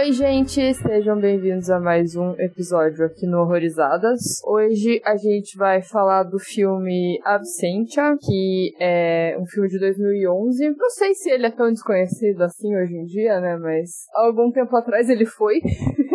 Oi, gente, sejam bem-vindos a mais um episódio aqui no Horrorizadas. Hoje a gente vai falar do filme Absentia, que é um filme de 2011. Não sei se ele é tão desconhecido assim hoje em dia, né? Mas algum tempo atrás ele foi.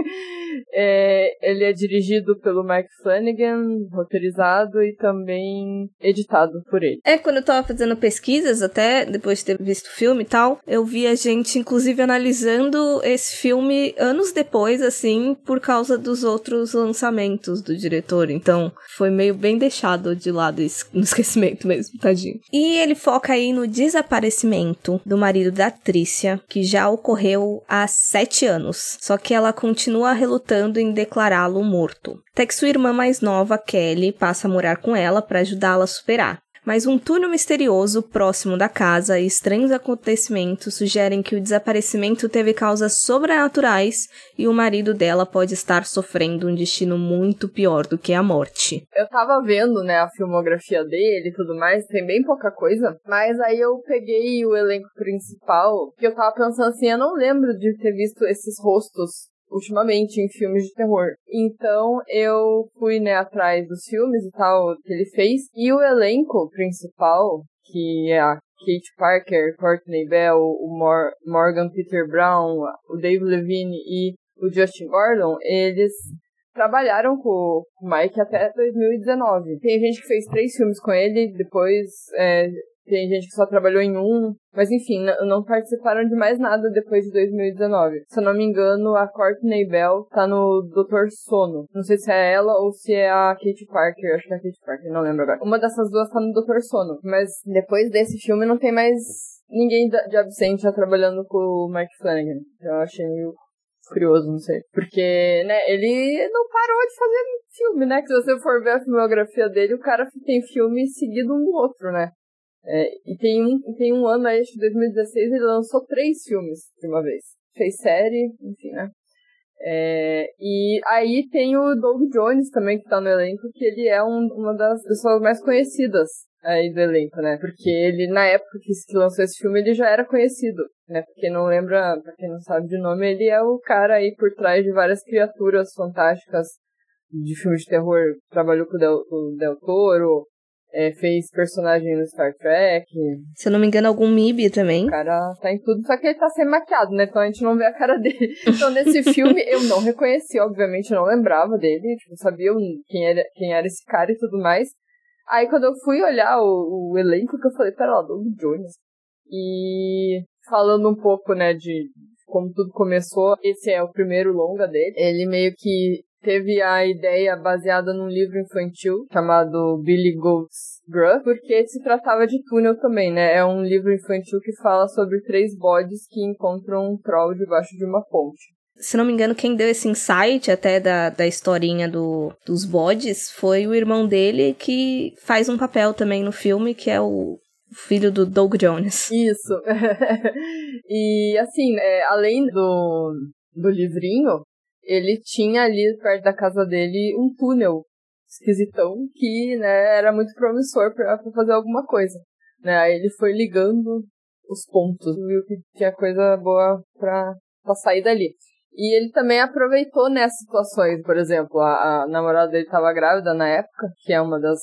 É, ele é dirigido pelo Mike Flanagan, roteirizado e também editado por ele. É, quando eu tava fazendo pesquisas, até depois de ter visto o filme e tal, eu vi a gente, inclusive, analisando esse filme anos depois, assim, por causa dos outros lançamentos do diretor. Então, foi meio bem deixado de lado no esquecimento mesmo, tadinho. E ele foca aí no desaparecimento do marido da Trícia, que já ocorreu há sete anos. Só que ela continua relutando relutando em declará-lo morto. Até que sua irmã mais nova, Kelly, passa a morar com ela para ajudá-la a superar. Mas um túnel misterioso próximo da casa e estranhos acontecimentos sugerem que o desaparecimento teve causas sobrenaturais e o marido dela pode estar sofrendo um destino muito pior do que a morte. Eu tava vendo, né, a filmografia dele e tudo mais, tem bem pouca coisa, mas aí eu peguei o elenco principal, que eu tava pensando assim, eu não lembro de ter visto esses rostos ultimamente em filmes de terror. Então eu fui, né, atrás dos filmes e tal que ele fez. E o elenco principal, que é a Kate Parker, Courtney Bell, o Mor Morgan Peter Brown, o Dave Levine e o Justin Gordon, eles trabalharam com o Mike até 2019. Tem gente que fez três filmes com ele, depois é, tem gente que só trabalhou em um, mas enfim, não participaram de mais nada depois de 2019. Se eu não me engano, a Courtney Bell tá no Doutor Sono. Não sei se é ela ou se é a Kate Parker, acho que é a Kate Parker, não lembro agora. Uma dessas duas tá no Doutor Sono, mas depois desse filme não tem mais ninguém de absente já trabalhando com o Mike Flanagan. Eu achei meio curioso, não sei. Porque, né, ele não parou de fazer filme, né? Que se você for ver a filmografia dele, o cara tem filme seguido um do outro, né? É, e tem um, tem um ano acho que 2016, ele lançou três filmes de uma vez. Fez série, enfim, né? É, e aí tem o Doug Jones também, que tá no elenco, que ele é um, uma das pessoas mais conhecidas aí do elenco, né? Porque ele, na época que, que lançou esse filme, ele já era conhecido, né? Pra quem não lembra, pra quem não sabe de nome, ele é o cara aí por trás de várias criaturas fantásticas de filmes de terror. Trabalhou com o Del, com o Del Toro, é, fez personagem no Star Trek. Se eu não me engano, algum MIB também. O cara tá em tudo, só que ele tá sem maquiado, né? Então a gente não vê a cara dele. Então nesse filme eu não reconheci, obviamente, eu não lembrava dele. Tipo, sabia quem era, quem era esse cara e tudo mais. Aí quando eu fui olhar o, o elenco, que eu falei, pera lá, Doug Jones. E falando um pouco, né, de como tudo começou, esse é o primeiro longa dele. Ele meio que teve a ideia baseada num livro infantil chamado Billy Goat's Gruff, porque se tratava de túnel também, né? É um livro infantil que fala sobre três bodes que encontram um troll debaixo de uma ponte. Se não me engano, quem deu esse insight até da, da historinha do, dos bodes foi o irmão dele, que faz um papel também no filme, que é o filho do Doug Jones. Isso. e assim, é, além do, do livrinho, ele tinha ali perto da casa dele um túnel esquisitão que, né, era muito promissor para fazer alguma coisa. Né? Aí ele foi ligando os pontos, viu que tinha coisa boa pra sair dali. E ele também aproveitou nessas situações, por exemplo, a, a namorada dele estava grávida na época, que é uma das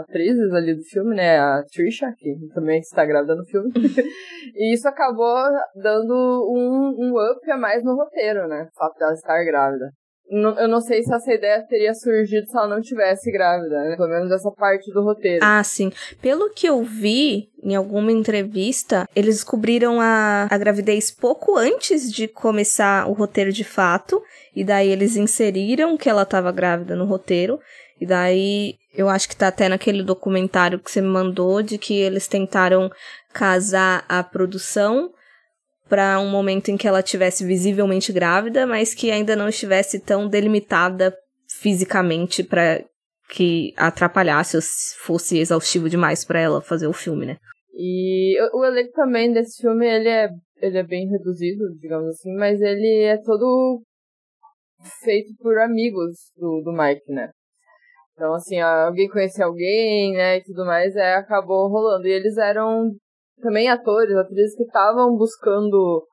atrizes ali do filme, né? A Trisha, que também está grávida no filme. e isso acabou dando um, um up a mais no roteiro, né? O fato dela estar grávida. Eu não sei se essa ideia teria surgido se ela não tivesse grávida, né? Pelo menos essa parte do roteiro. Ah, sim. Pelo que eu vi em alguma entrevista, eles descobriram a, a gravidez pouco antes de começar o roteiro de fato. E daí eles inseriram que ela estava grávida no roteiro. E daí eu acho que tá até naquele documentário que você me mandou de que eles tentaram casar a produção para um momento em que ela tivesse visivelmente grávida, mas que ainda não estivesse tão delimitada fisicamente para que atrapalhasse ou fosse exaustivo demais para ela fazer o filme, né? E o elenco também desse filme, ele é, ele é bem reduzido, digamos assim, mas ele é todo feito por amigos do, do Mike, né? Então, assim, alguém conhecia alguém, né, e tudo mais, é, acabou rolando. E eles eram também atores, atrizes que estavam buscando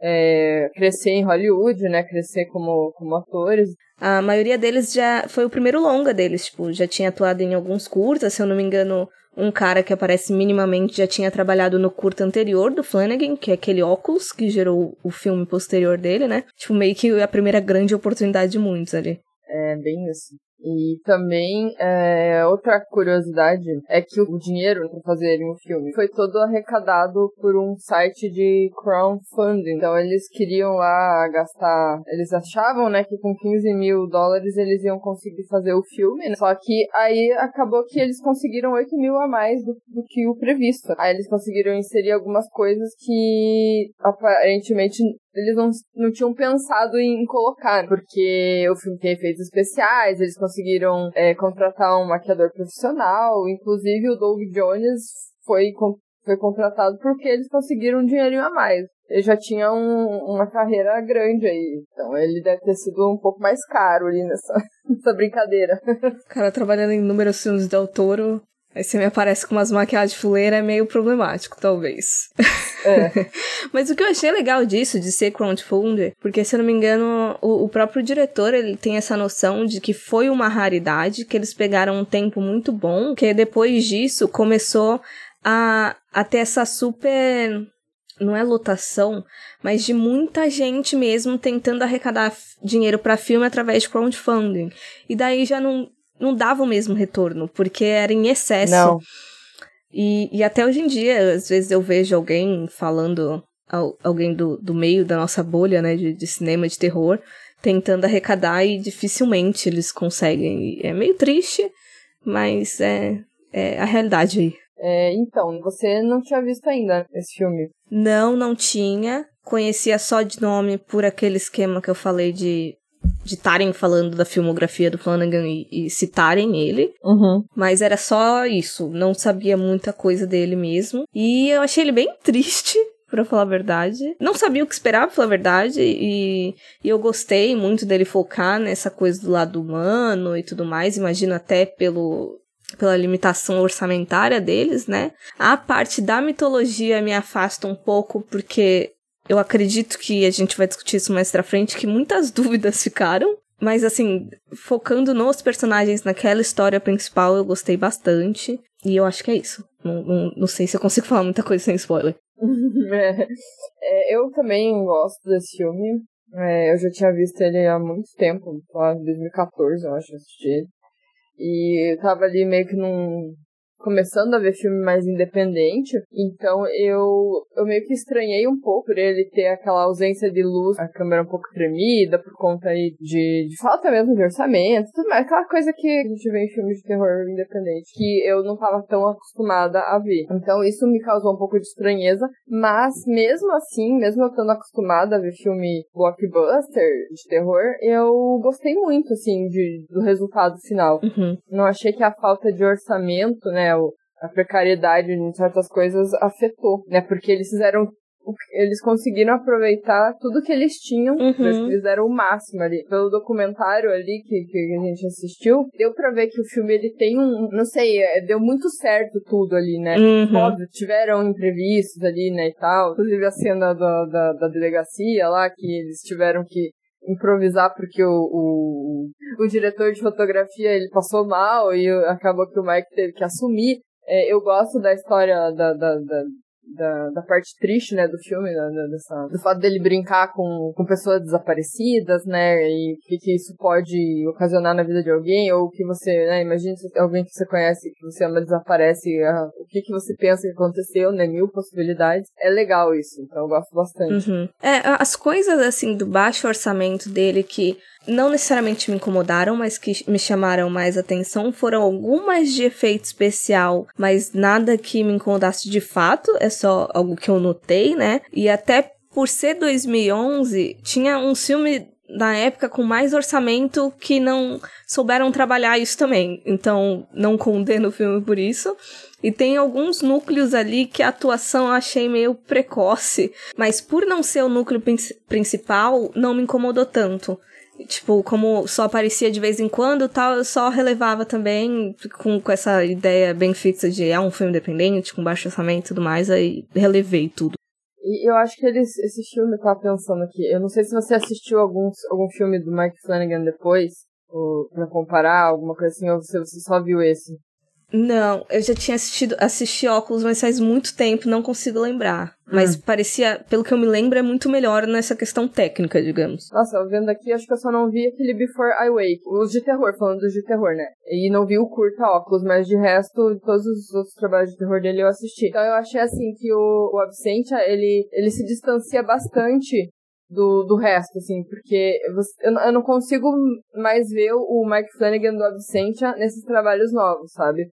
é, crescer em Hollywood, né, crescer como, como atores. A maioria deles já foi o primeiro longa deles, tipo, já tinha atuado em alguns curtas, se eu não me engano, um cara que aparece minimamente já tinha trabalhado no curta anterior do Flanagan, que é aquele óculos que gerou o filme posterior dele, né? Tipo, meio que a primeira grande oportunidade de muitos ali. É, bem isso. E também, é, outra curiosidade é que o dinheiro para fazerem o filme foi todo arrecadado por um site de crowdfunding. Então eles queriam lá gastar, eles achavam, né, que com 15 mil dólares eles iam conseguir fazer o filme, né? só que aí acabou que eles conseguiram 8 mil a mais do, do que o previsto. Aí eles conseguiram inserir algumas coisas que aparentemente eles não, não tinham pensado em colocar, porque o filme tem efeitos especiais, eles conseguiram é, contratar um maquiador profissional, inclusive o Doug Jones foi, foi contratado porque eles conseguiram um dinheirinho a mais. Ele já tinha um, uma carreira grande aí, então ele deve ter sido um pouco mais caro ali nessa, nessa brincadeira. Cara trabalhando em números filmes Del Toro, Aí você me aparece com umas maquiagens fuleiras, é meio problemático, talvez. É. Mas o que eu achei legal disso, de ser crowdfunder, porque se eu não me engano, o, o, próprio diretor, ele tem essa noção de que foi uma raridade, que eles pegaram um tempo muito bom, que depois disso começou a, a ter essa super não é lotação, mas de muita gente mesmo tentando arrecadar dinheiro para filme através de crowdfunding. E daí já não não dava o mesmo retorno, porque era em excesso. Não. E, e até hoje em dia, às vezes eu vejo alguém falando, alguém do, do meio da nossa bolha, né, de, de cinema de terror, tentando arrecadar e dificilmente eles conseguem. É meio triste, mas é, é a realidade aí. É, então, você não tinha visto ainda esse filme? Não, não tinha. Conhecia só de nome por aquele esquema que eu falei de de estarem falando da filmografia do Flanagan e, e citarem ele. Uhum. Mas era só isso. Não sabia muita coisa dele mesmo. E eu achei ele bem triste. Pra falar a verdade. Não sabia o que esperar, pra falar a verdade. E, e eu gostei muito dele focar nessa coisa do lado humano e tudo mais. Imagino até pelo, pela limitação orçamentária deles, né? A parte da mitologia me afasta um pouco porque eu acredito que a gente vai discutir isso mais pra frente, que muitas dúvidas ficaram. Mas, assim, focando nos personagens naquela história principal, eu gostei bastante. E eu acho que é isso. Não, não, não sei se eu consigo falar muita coisa sem spoiler. é, é, eu também gosto desse filme. É, eu já tinha visto ele há muito tempo, lá em 2014, eu acho, assisti. E eu tava ali meio que num, começando a ver filme mais independente, então eu, eu meio que estranhei um pouco por ele ter aquela ausência de luz, a câmera um pouco tremida, por conta aí de, de falta mesmo de orçamento, tudo mais, aquela coisa que a gente vê em filmes de terror independente, que eu não estava tão acostumada a ver. Então isso me causou um pouco de estranheza, mas mesmo assim, mesmo eu estando acostumada a ver filme blockbuster de terror, eu gostei muito, assim, de, do resultado final. Uhum. Não achei que a falta de orçamento, né, a precariedade em certas coisas afetou, né? Porque eles fizeram eles conseguiram aproveitar tudo que eles tinham, uhum. eles deram o máximo ali. Pelo documentário ali que, que a gente assistiu, deu pra ver que o filme ele tem um, não sei, é, deu muito certo tudo ali, né? Uhum. Óbvio, tiveram imprevistos ali, né, e tal. Inclusive a cena da, da, da delegacia lá, que eles tiveram que improvisar porque o, o, o diretor de fotografia ele passou mal e acabou que o Mike teve que assumir. É, eu gosto da história da, da, da, da, da parte triste, né, do filme, da, dessa, do fato dele brincar com, com pessoas desaparecidas, né, e o que, que isso pode ocasionar na vida de alguém, ou que você, né, imagine se alguém que você conhece, que você ama, desaparece, uh, o que, que você pensa que aconteceu, né, mil possibilidades. É legal isso, então eu gosto bastante. Uhum. É, as coisas, assim, do baixo orçamento dele que não necessariamente me incomodaram, mas que me chamaram mais atenção foram algumas de efeito especial, mas nada que me incomodasse de fato, é só algo que eu notei, né? E até por ser 2011, tinha um filme na época com mais orçamento que não souberam trabalhar isso também. Então, não condeno o filme por isso. E tem alguns núcleos ali que a atuação eu achei meio precoce, mas por não ser o núcleo principal, não me incomodou tanto. Tipo, como só aparecia de vez em quando tal, eu só relevava também com, com essa ideia bem fixa de é um filme independente, com baixo orçamento e tudo mais, aí relevei tudo. E eu acho que eles, esse filme, eu tava pensando aqui, eu não sei se você assistiu algum, algum filme do Mike Flanagan depois, ou pra comparar, alguma coisa assim, ou você, você só viu esse? Não, eu já tinha assistido assisti óculos, mas faz muito tempo, não consigo lembrar. Hum. Mas parecia, pelo que eu me lembro, é muito melhor nessa questão técnica, digamos. Nossa, eu vendo aqui, acho que eu só não vi aquele Before I Wake. Os de terror, falando dos de terror, né? E não vi o curta óculos, mas de resto, todos os outros trabalhos de terror dele eu assisti. Então eu achei assim que o, o Absentia, ele, ele se distancia bastante do, do resto, assim, porque você, eu, eu não consigo mais ver o Mike Flanagan do Absentia nesses trabalhos novos, sabe?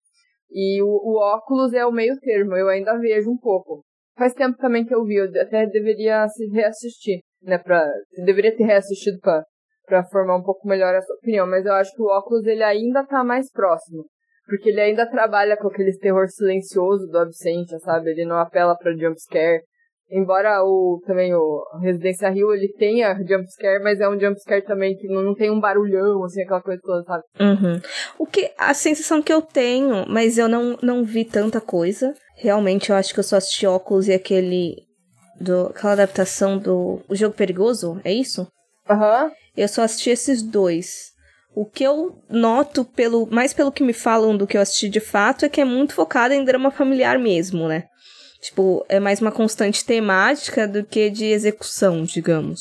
E o, o óculos é o meio termo, eu ainda vejo um pouco. Faz tempo também que eu vi, eu até deveria se reassistir, né, pra, deveria ter reassistido pra, pra formar um pouco melhor essa opinião, mas eu acho que o óculos ele ainda tá mais próximo. Porque ele ainda trabalha com aquele terror silencioso do Absentia, sabe? Ele não apela pra jumpscare. Embora o também o Residência Rio ele tenha jumpscare, mas é um jumpscare também que não, não tem um barulhão, assim, aquela coisa toda, sabe? Uhum. O que a sensação que eu tenho, mas eu não, não vi tanta coisa. Realmente eu acho que eu só assisti óculos e aquele do aquela adaptação do o jogo perigoso, é isso? Aham. Uhum. Eu só assisti esses dois. O que eu noto pelo mais pelo que me falam do que eu assisti de fato é que é muito focada em drama familiar mesmo, né? Tipo, é mais uma constante temática do que de execução, digamos.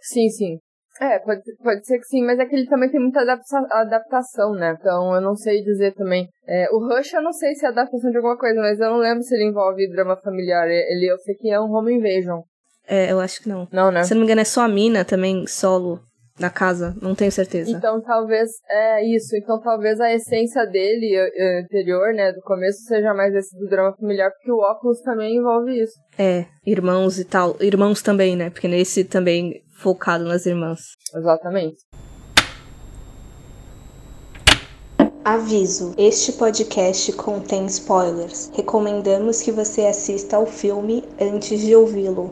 Sim, sim. É, pode, pode ser que sim, mas é que ele também tem muita adapta adaptação, né? Então eu não sei dizer também. É, o Rush eu não sei se é adaptação de alguma coisa, mas eu não lembro se ele envolve drama familiar. Ele, eu sei que é um home invasion. É, eu acho que não. Não, né? Se não me engano, é só a mina também, solo na casa, não tenho certeza. Então talvez é isso, então talvez a essência dele eh, anterior, né, do começo seja mais esse do drama familiar, porque o óculos também envolve isso. É, irmãos e tal, irmãos também, né, porque nesse também focado nas irmãs. Exatamente. Aviso: este podcast contém spoilers. Recomendamos que você assista ao filme antes de ouvi-lo.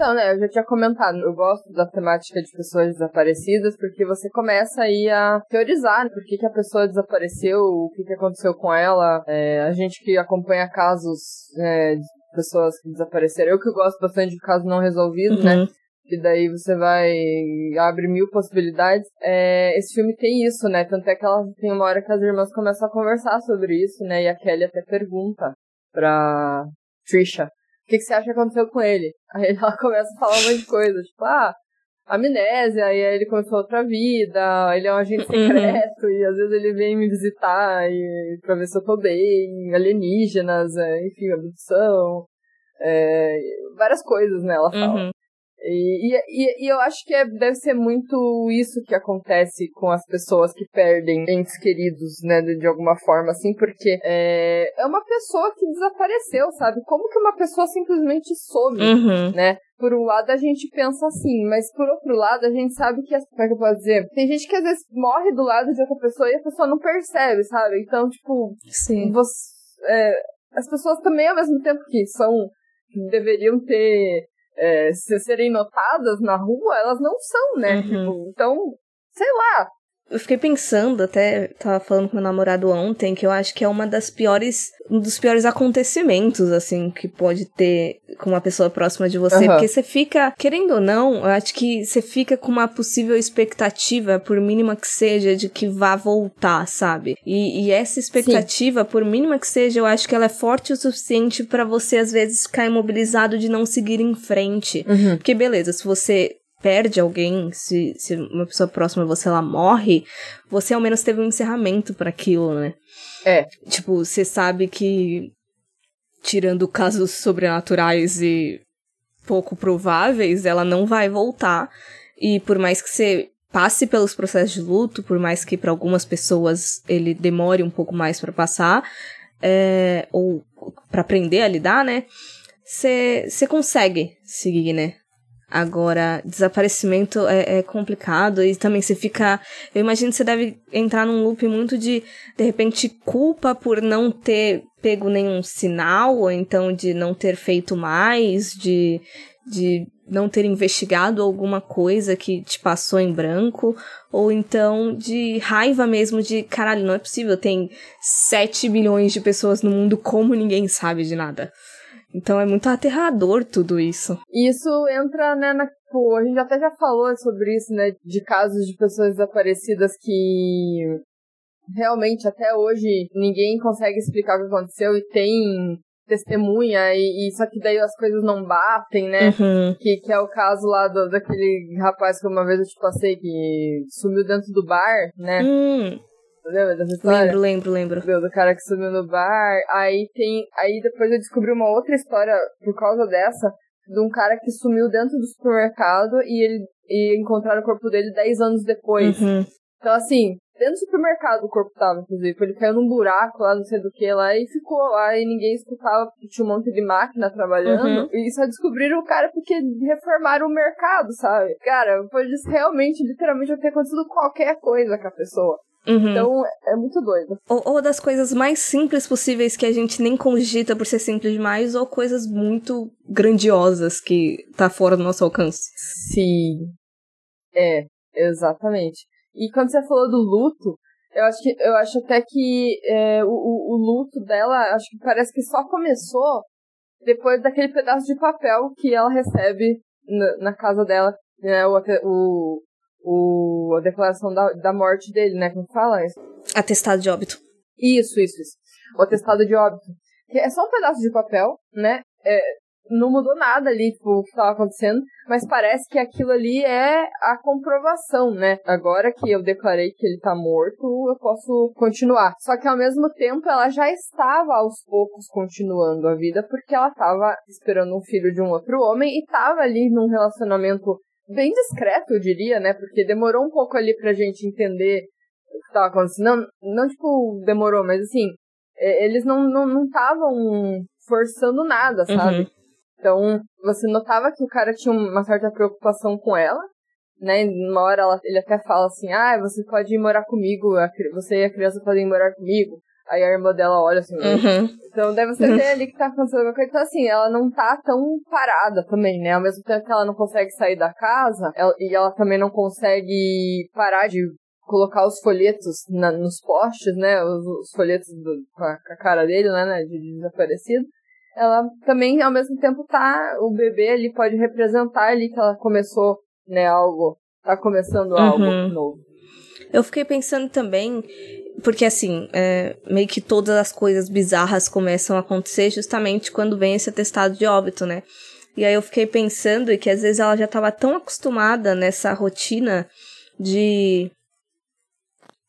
Então, né, eu já tinha comentado, eu gosto da temática de pessoas desaparecidas, porque você começa aí a teorizar né, por que, que a pessoa desapareceu, o que, que aconteceu com ela. É, a gente que acompanha casos é, de pessoas que desapareceram, eu que gosto bastante de casos não resolvidos, né, uhum. né? E daí você vai. abre mil possibilidades. É, esse filme tem isso, né? Tanto é que ela tem uma hora que as irmãs começam a conversar sobre isso, né? E a Kelly até pergunta pra Trisha que, que você acha que aconteceu com ele? Aí ela começa a falar um monte de coisa, tipo, ah, amnésia, e aí ele começou outra vida, ele é um agente uhum. secreto, uhum. e às vezes ele vem me visitar e, pra ver se eu tô bem, alienígenas, é, enfim, abdução, é, várias coisas, né, ela fala. Uhum. E, e, e, eu acho que é, deve ser muito isso que acontece com as pessoas que perdem entes queridos, né, de, de alguma forma, assim, porque é, é uma pessoa que desapareceu, sabe? Como que uma pessoa simplesmente some, uhum. né? Por um lado a gente pensa assim, mas por outro lado a gente sabe que, como é que eu posso dizer? Tem gente que às vezes morre do lado de outra pessoa e a pessoa não percebe, sabe? Então, tipo, Sim. Você, é, as pessoas também ao mesmo tempo que são, deveriam ter é, se serem notadas na rua, elas não são, né? Uhum. Tipo, então, sei lá, eu fiquei pensando, até tava falando com meu namorado ontem, que eu acho que é uma das piores, um dos piores acontecimentos, assim, que pode ter com uma pessoa próxima de você. Uhum. Porque você fica, querendo ou não, eu acho que você fica com uma possível expectativa, por mínima que seja, de que vá voltar, sabe? E, e essa expectativa, Sim. por mínima que seja, eu acho que ela é forte o suficiente para você, às vezes, ficar imobilizado de não seguir em frente. Uhum. Porque, beleza, se você perde alguém, se, se uma pessoa próxima a você ela morre, você ao menos teve um encerramento para aquilo, né? É. Tipo, você sabe que tirando casos sobrenaturais e pouco prováveis, ela não vai voltar. E por mais que você passe pelos processos de luto, por mais que para algumas pessoas ele demore um pouco mais para passar, é, ou para aprender a lidar, né? Você consegue seguir, né? Agora, desaparecimento é, é, complicado e também você fica. Eu imagino que você deve entrar num loop muito de, de repente, culpa por não ter pego nenhum sinal, ou então de não ter feito mais, de, de não ter investigado alguma coisa que te passou em branco, ou então de raiva mesmo de caralho, não é possível, tem 7 bilhões de pessoas no mundo, como ninguém sabe de nada? Então é muito aterrador tudo isso. Isso entra, né, na. Pô, a gente até já falou sobre isso, né? De casos de pessoas desaparecidas que realmente até hoje ninguém consegue explicar o que aconteceu e tem testemunha e, e só que daí as coisas não batem, né? Uhum. Que, que é o caso lá do, daquele rapaz que uma vez eu te passei que sumiu dentro do bar, né? Hum. Lembra dessa história? Lembro, lembro, lembro. Do, do cara que sumiu no bar. Aí tem. Aí depois eu descobri uma outra história por causa dessa, de um cara que sumiu dentro do supermercado e ele e encontraram o corpo dele 10 anos depois. Uhum. Então, assim, dentro do supermercado o corpo tava, inclusive. Ele caiu num buraco lá, não sei do que lá, e ficou lá, e ninguém escutava, porque tinha um monte de máquina trabalhando. Uhum. E só descobriram o cara porque reformaram o mercado, sabe? Cara, pode realmente, literalmente, ter acontecido qualquer coisa com a pessoa. Uhum. Então, é muito doido. Ou, ou, das coisas mais simples possíveis que a gente nem cogita por ser simples demais, ou coisas muito grandiosas que tá fora do nosso alcance. Sim. É, exatamente. E quando você falou do luto, eu acho que eu acho até que é, o, o, o, luto dela, acho que parece que só começou depois daquele pedaço de papel que ela recebe na, na casa dela, né? O, o, o, a declaração da, da morte dele, né? Como fala isso? Atestado de óbito. Isso, isso, isso. O atestado de óbito. Que é só um pedaço de papel, né? É, não mudou nada ali, tipo, o que estava acontecendo, mas parece que aquilo ali é a comprovação, né? Agora que eu declarei que ele tá morto, eu posso continuar. Só que ao mesmo tempo ela já estava aos poucos continuando a vida porque ela estava esperando um filho de um outro homem e estava ali num relacionamento bem discreto, eu diria, né? Porque demorou um pouco ali pra gente entender o que estava acontecendo. Não, não tipo, demorou, mas assim, eles não estavam não, não forçando nada, sabe? Uhum. Então, você notava que o cara tinha uma certa preocupação com ela, né? Uma hora ela, ele até fala assim, ah, você pode ir morar comigo, você e a criança podem morar comigo. Aí a irmã dela olha assim, uhum. então deve ser uhum. ali que tá acontecendo alguma coisa. Então, assim, ela não tá tão parada também, né? Ao mesmo tempo que ela não consegue sair da casa, ela, e ela também não consegue parar de colocar os folhetos na, nos postes, né? Os, os folhetos do, com, a, com, a, cara dele, né? né de, de desaparecido ela também, ao mesmo tempo, tá. O bebê ali pode representar ali que ela começou, né, algo. Tá começando uhum. algo novo. Eu fiquei pensando também, porque assim, é, meio que todas as coisas bizarras começam a acontecer justamente quando vem esse atestado de óbito, né? E aí eu fiquei pensando que às vezes ela já estava tão acostumada nessa rotina de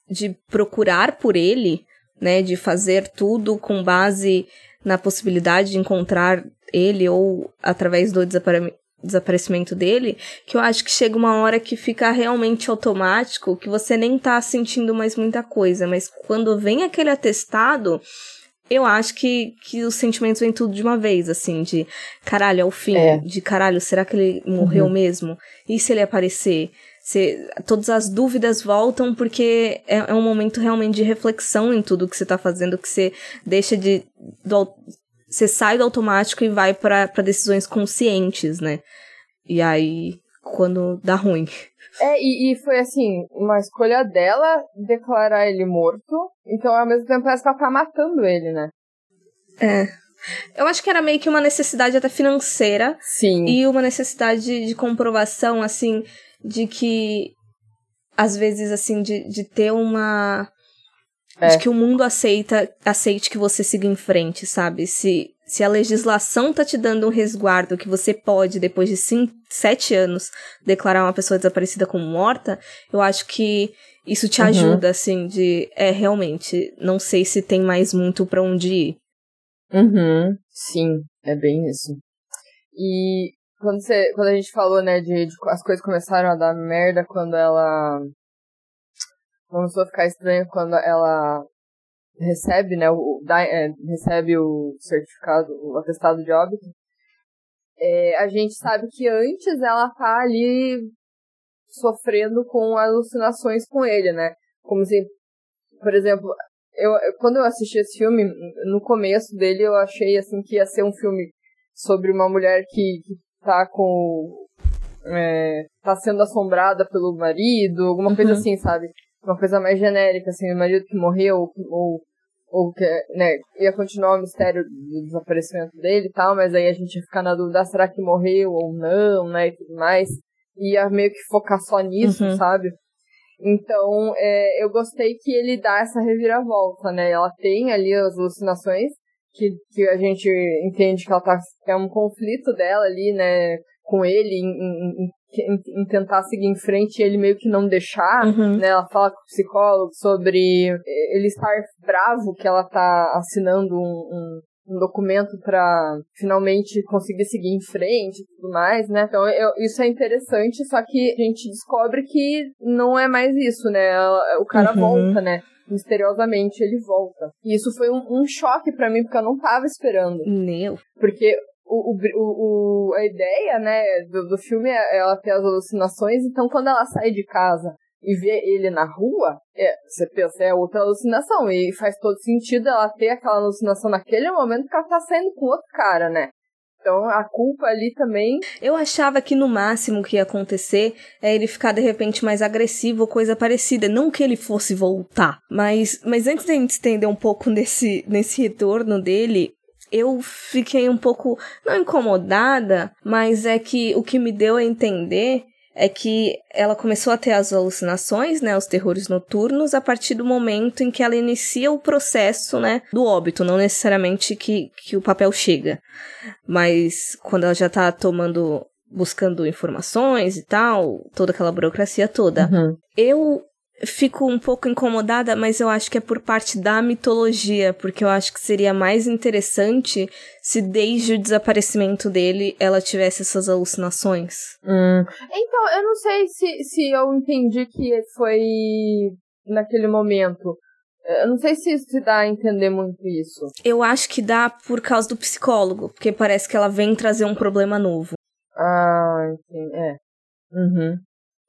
de procurar por ele, né, de fazer tudo com base na possibilidade de encontrar ele ou através do desapare desaparecimento dele, que eu acho que chega uma hora que fica realmente automático, que você nem tá sentindo mais muita coisa, mas quando vem aquele atestado, eu acho que, que os sentimentos vêm tudo de uma vez, assim, de caralho, é o fim, é. de caralho, será que ele morreu uhum. mesmo? E se ele aparecer? Você, todas as dúvidas voltam porque é, é, um momento realmente de reflexão em tudo que você tá fazendo, que você deixa de. Do, você sai do automático e vai para decisões conscientes, né? E aí, quando dá ruim. É, e, e, foi assim, uma escolha dela declarar ele morto, então ao mesmo tempo parece que ela tá matando ele, né? É. Eu acho que era meio que uma necessidade até financeira. Sim. E uma necessidade de, de comprovação, assim, de que às vezes assim de, de ter uma é. de que o mundo aceita aceite que você siga em frente, sabe? Se se a legislação tá te dando um resguardo que você pode depois de cinco, sete anos declarar uma pessoa desaparecida como morta, eu acho que isso te uhum. ajuda assim de é realmente não sei se tem mais muito para onde ir. Uhum. Sim, é bem isso. E quando, você, quando a gente falou, né, de, de, as coisas começaram a dar merda quando ela. Começou a ficar estranho quando ela recebe, né, o, da, é, recebe o certificado, o atestado de óbito. é, a gente sabe que antes ela tá ali sofrendo com alucinações com ele, né? Como se, por exemplo, eu, quando eu assisti esse filme, no começo dele eu achei assim que ia ser um filme sobre uma mulher que, que tá com. É, tá sendo assombrada pelo marido, alguma coisa uhum. assim, sabe? Uma coisa mais genérica, assim, o marido que morreu, ou, ou que, né, ia continuar o mistério do desaparecimento dele e tal, mas aí a gente ia ficar na dúvida, ah, será que morreu ou não, né, e tudo mais. Ia meio que focar só nisso, uhum. sabe? Então, é, eu gostei que ele dá essa reviravolta, né? Ela tem ali as alucinações, que, que a gente entende que ela tá, é um conflito dela ali, né, com ele em, em, em, em tentar seguir em frente e ele meio que não deixar, uhum. né, ela fala com o psicólogo sobre ele estar bravo que ela tá assinando um, um um documento para finalmente conseguir seguir em frente e tudo mais, né? Então eu, isso é interessante, só que a gente descobre que não é mais isso, né? O cara uhum. volta, né? misteriosamente ele volta. E isso foi um, um choque para mim, porque eu não tava esperando. Meu. Porque o, o, o, a ideia, né, do, do filme é ela ter as alucinações, então quando ela sai de casa e vê ele na rua, é, você pensa, é outra alucinação. E faz todo sentido ela ter aquela alucinação naquele momento que ela tá saindo com outro cara, né? Então a culpa ali também. Eu achava que no máximo que ia acontecer é ele ficar de repente mais agressivo ou coisa parecida. Não que ele fosse voltar. Mas, mas antes da gente estender um pouco nesse, nesse retorno dele, eu fiquei um pouco, não incomodada, mas é que o que me deu a entender é que ela começou a ter as alucinações, né, os terrores noturnos, a partir do momento em que ela inicia o processo, né, do óbito, não necessariamente que, que o papel chega, mas quando ela já tá tomando, buscando informações e tal, toda aquela burocracia toda. Uhum. Eu fico um pouco incomodada, mas eu acho que é por parte da mitologia, porque eu acho que seria mais interessante se desde o desaparecimento dele ela tivesse essas alucinações. Hum. Então, eu não sei se, se eu entendi que foi naquele momento. Eu não sei se, se dá a entender muito isso. Eu acho que dá por causa do psicólogo, porque parece que ela vem trazer um problema novo. Ah, entendi. É. Uhum.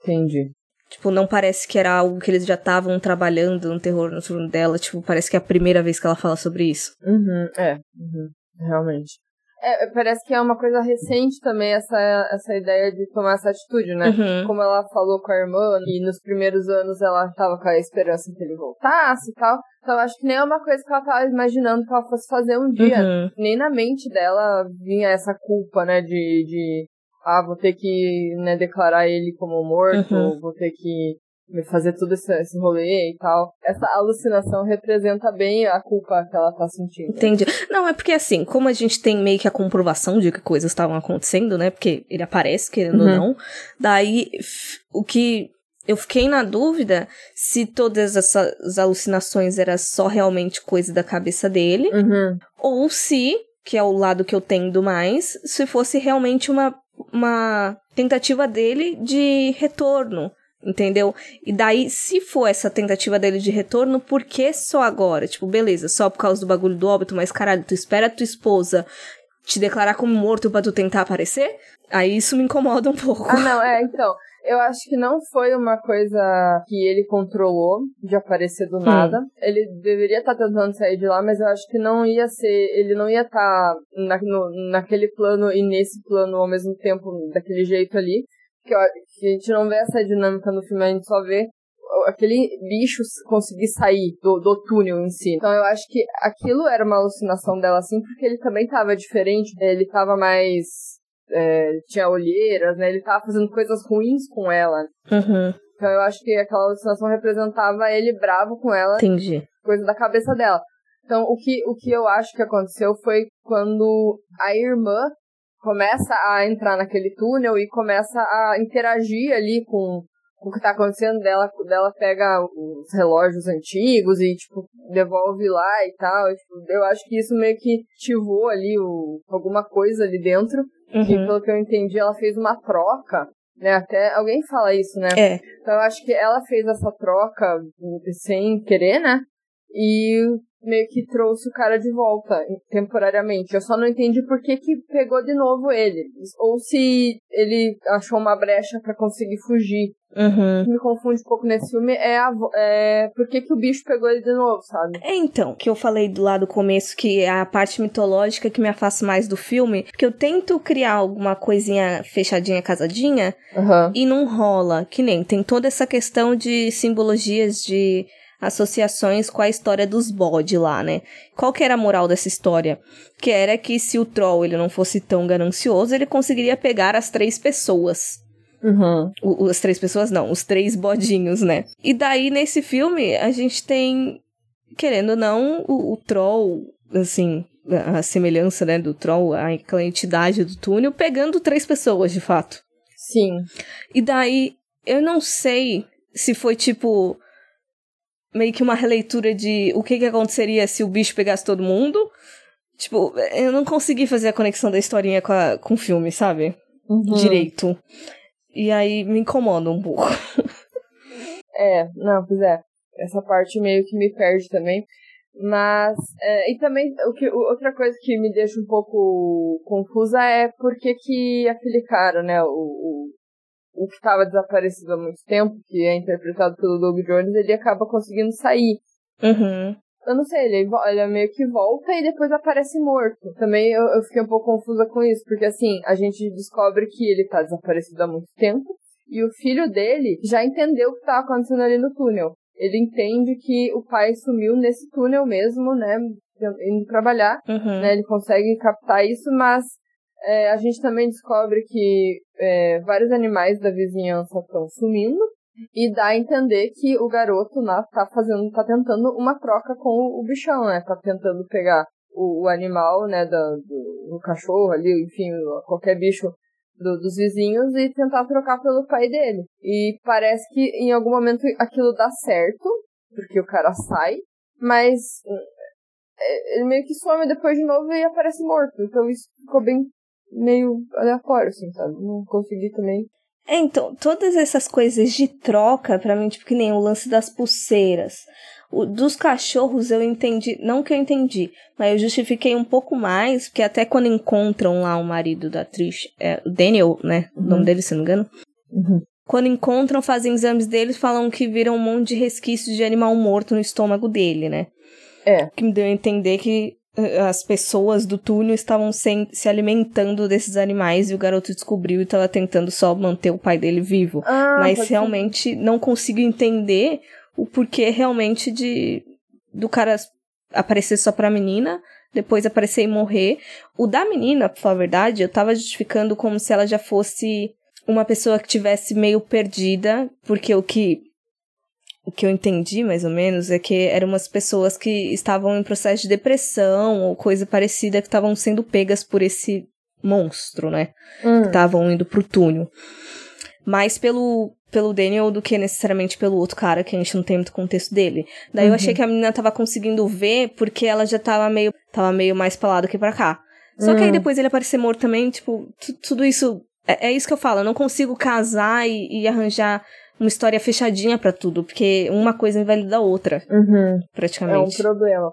Entendi. Tipo, não parece que era algo que eles já estavam trabalhando no terror no turno dela. Tipo, parece que é a primeira vez que ela fala sobre isso. Uhum, é. Uhum, realmente. É, parece que é uma coisa recente também essa, essa ideia de tomar essa atitude, né? Uhum. Como ela falou com a irmã, e nos primeiros anos ela tava com a esperança que ele voltasse e tal. Então, eu acho que nem é uma coisa que ela tava imaginando que ela fosse fazer um dia. Uhum. Nem na mente dela vinha essa culpa, né? De, de ah, vou ter que né, declarar ele como morto, uhum. vou ter que fazer tudo esse, esse rolê e tal. Essa alucinação representa bem a culpa que ela tá sentindo. Entendi. Não, é porque assim, como a gente tem meio que a comprovação de que coisas estavam acontecendo, né? Porque ele aparece, querendo uhum. ou não. Daí, o que eu fiquei na dúvida se todas essas alucinações eram só realmente coisa da cabeça dele, uhum. ou se, que é o lado que eu tendo mais, se fosse realmente uma uma tentativa dele de retorno, entendeu? E daí, se for essa tentativa dele de retorno, por que só agora? Tipo, beleza, só por causa do bagulho do óbito, mas caralho, tu espera a tua esposa te declarar como morto para tu tentar aparecer? Aí isso me incomoda um pouco. Ah, não, é, então. Eu acho que não foi uma coisa que ele controlou de aparecer do hum. nada. Hum. Ele deveria estar tá tentando sair de lá, mas eu acho que não ia ser. Ele não ia estar tá na, no, naquele plano e nesse plano ao mesmo tempo, daquele jeito ali. Que, que a gente não vê essa dinâmica no filme, a gente só vê aquele bicho conseguir sair do, do túnel em si. Então eu acho que aquilo era uma alucinação dela, assim, porque ele também tava diferente, ele tava mais é, tinha olheiras, né? Ele tava fazendo coisas ruins com ela. Uhum. Então eu acho que aquela alucinação representava ele bravo com ela. Entendi. Coisa da cabeça dela. Então o que, o que eu acho que aconteceu foi quando a irmã começa a entrar naquele túnel e começa a interagir ali com, com o que tá acontecendo dela, dela pega os relógios antigos e, tipo, devolve lá e tal. E, tipo, eu acho que isso meio que ativou ali o, alguma coisa ali dentro. Uhum. E pelo que eu entendi, ela fez uma troca, né? Até alguém fala isso, né? É. Então eu acho que ela fez essa troca sem querer, né? E meio que trouxe o cara de volta temporariamente. Eu só não entendi por que que pegou de novo ele. Ou se ele achou uma brecha para conseguir fugir. Uhum. O que me confunde um pouco nesse filme é, a, é por que, que o bicho pegou ele de novo, sabe? É então, que eu falei do lado do começo, que é a parte mitológica que me afasta mais do filme, que eu tento criar alguma coisinha fechadinha, casadinha, Uhum. e não rola. Que nem tem toda essa questão de simbologias de associações com a história dos bode lá, né? Qual que era a moral dessa história? Que era que se o troll ele não fosse tão ganancioso, ele conseguiria pegar as três pessoas. Uhum. O- as três pessoas não, os três bodinhos, né? E daí, nesse filme, a gente tem, querendo ou não, o, o troll, assim, a semelhança, né, do troll, a- entidade do túnel, pegando três pessoas, de fato. Sim. E daí, eu não sei se foi tipo. Meio que uma releitura de o que, que aconteceria se o bicho pegasse todo mundo. Tipo, eu não consegui fazer a conexão da historinha com, a, com o filme, sabe? Uhum. Direito. E aí me incomoda um pouco. É, não, pois é. Essa parte meio que me perde também. Mas, é, e também, o que, outra coisa que me deixa um pouco confusa é por que que aquele cara, né, o, o, o que estava desaparecido há muito tempo, que é interpretado pelo Doug Jones, ele acaba conseguindo sair. Uhum. Eu não sei, ele, ele meio que volta e depois aparece morto. Também eu, eu fiquei um pouco confusa com isso, porque assim, a gente descobre que ele tá desaparecido há muito tempo, e o filho dele já entendeu o que tá acontecendo ali no túnel. Ele entende que o pai sumiu nesse túnel mesmo, né, indo trabalhar, Uhum. né, ele consegue captar isso, mas é, a gente também descobre que é, vários animais da vizinhança estão sumindo, e dá a entender que o garoto lá tá fazendo, tá tentando uma troca com o, bichão, né? Tá tentando pegar o, o animal, né, do, o cachorro ali, enfim, qualquer bicho do- dos vizinhos e tentar trocar pelo pai dele. E parece que em algum momento aquilo dá certo, porque o cara sai, mas é, ele meio que some depois de novo e aparece morto. Então isso ficou bem meio aleatório, assim, sabe? Não consegui também. É, então, todas essas coisas de troca, pra mim, tipo, que nem o lance das pulseiras. O, dos cachorros eu entendi, não que eu entendi, mas eu justifiquei um pouco mais, porque até quando encontram lá o marido da Trish, é, o Daniel, né? O Uhum. nome dele, se não me engano. Uhum. Quando encontram, fazem exames deles, falam que viram um monte de resquícios de animal morto no estômago dele, né? É. Que me deu a entender que as pessoas do túnel estavam sem- se alimentando desses animais e o garoto descobriu e estava tentando só manter o pai dele vivo. Ah, Mas ser. realmente não consigo entender o porquê realmente de do cara aparecer só pra menina, depois aparecer e morrer. O da menina, pra falar a verdade, eu tava justificando como se ela já fosse uma pessoa que tivesse meio perdida, porque o que o que eu entendi, mais ou menos, é que eram umas pessoas que estavam em processo de depressão ou coisa parecida que estavam sendo pegas por esse monstro, né? Hum. que estavam indo pro túnel. Mais pelo, pelo Daniel do que necessariamente pelo outro cara, que a gente não tem muito contexto dele. Daí eu Uhum. achei que a menina tava conseguindo ver porque ela já tava meio, tava meio mais pra lá do que pra cá. Só que aí Hum. depois ele aparecer morto também, tipo, tu- tudo isso. É, é isso que eu falo, eu não consigo casar e, e arranjar uma história fechadinha pra tudo, porque uma coisa invalida a outra, Uhum. É um praticamente. problema.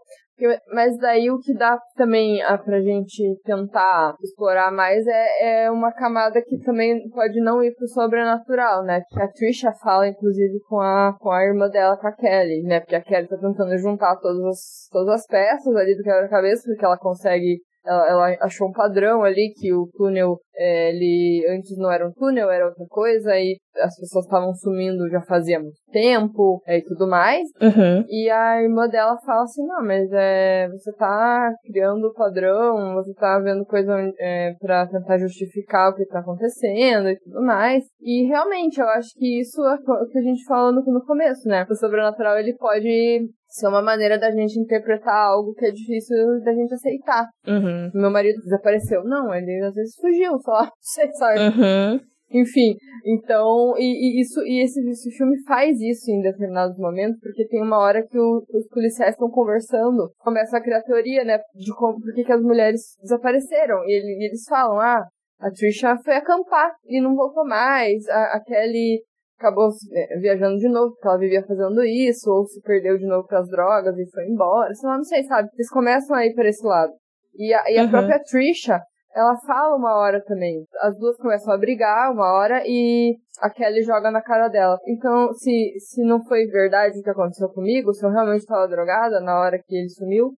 Mas daí o que dá também ah, pra gente tentar explorar mais é, é uma camada que também pode não ir pro sobrenatural, né? Que a Trisha fala, inclusive, com a, com a irmã dela, com a Kelly, né? Porque a Kelly tá tentando juntar todas as, todas as peças ali do quebra-cabeça, porque ela consegue. Ela, ela achou um padrão ali que o túnel, é, ele antes não era um túnel, era outra coisa, e as pessoas estavam sumindo já fazia muito tempo é, e tudo mais. Uhum. E a irmã dela fala assim, não, mas é, você tá criando o padrão, você tá vendo coisa é, pra tentar justificar o que tá acontecendo e tudo mais. E realmente, eu acho que isso é o que a gente falou no, no começo, né? O sobrenatural, ele pode ser uma maneira da gente interpretar algo que é difícil da gente aceitar. Uhum. Meu marido desapareceu. Não, ele às vezes fugiu, lá, não sei, sabe? Uhum. Enfim, então, e, e isso, e esse, esse filme faz isso em determinados momentos, porque tem uma hora que o- os policiais estão conversando, começa a criar teoria, né, de como, por que que as mulheres desapareceram, e, ele- e eles falam, ah, a Trisha foi acampar e não voltou mais, a, a Kelly acabou é, viajando de novo, porque ela vivia fazendo isso, ou se perdeu de novo pras drogas e foi embora. Sei lá, não sei, sabe? Eles começam a ir pra esse lado. E a, e a uhum. própria Trisha, ela fala uma hora também. As duas começam a brigar uma hora e a Kelly joga na cara dela. Então, se, se não foi verdade o que aconteceu comigo, se eu realmente estava drogada na hora que ele sumiu,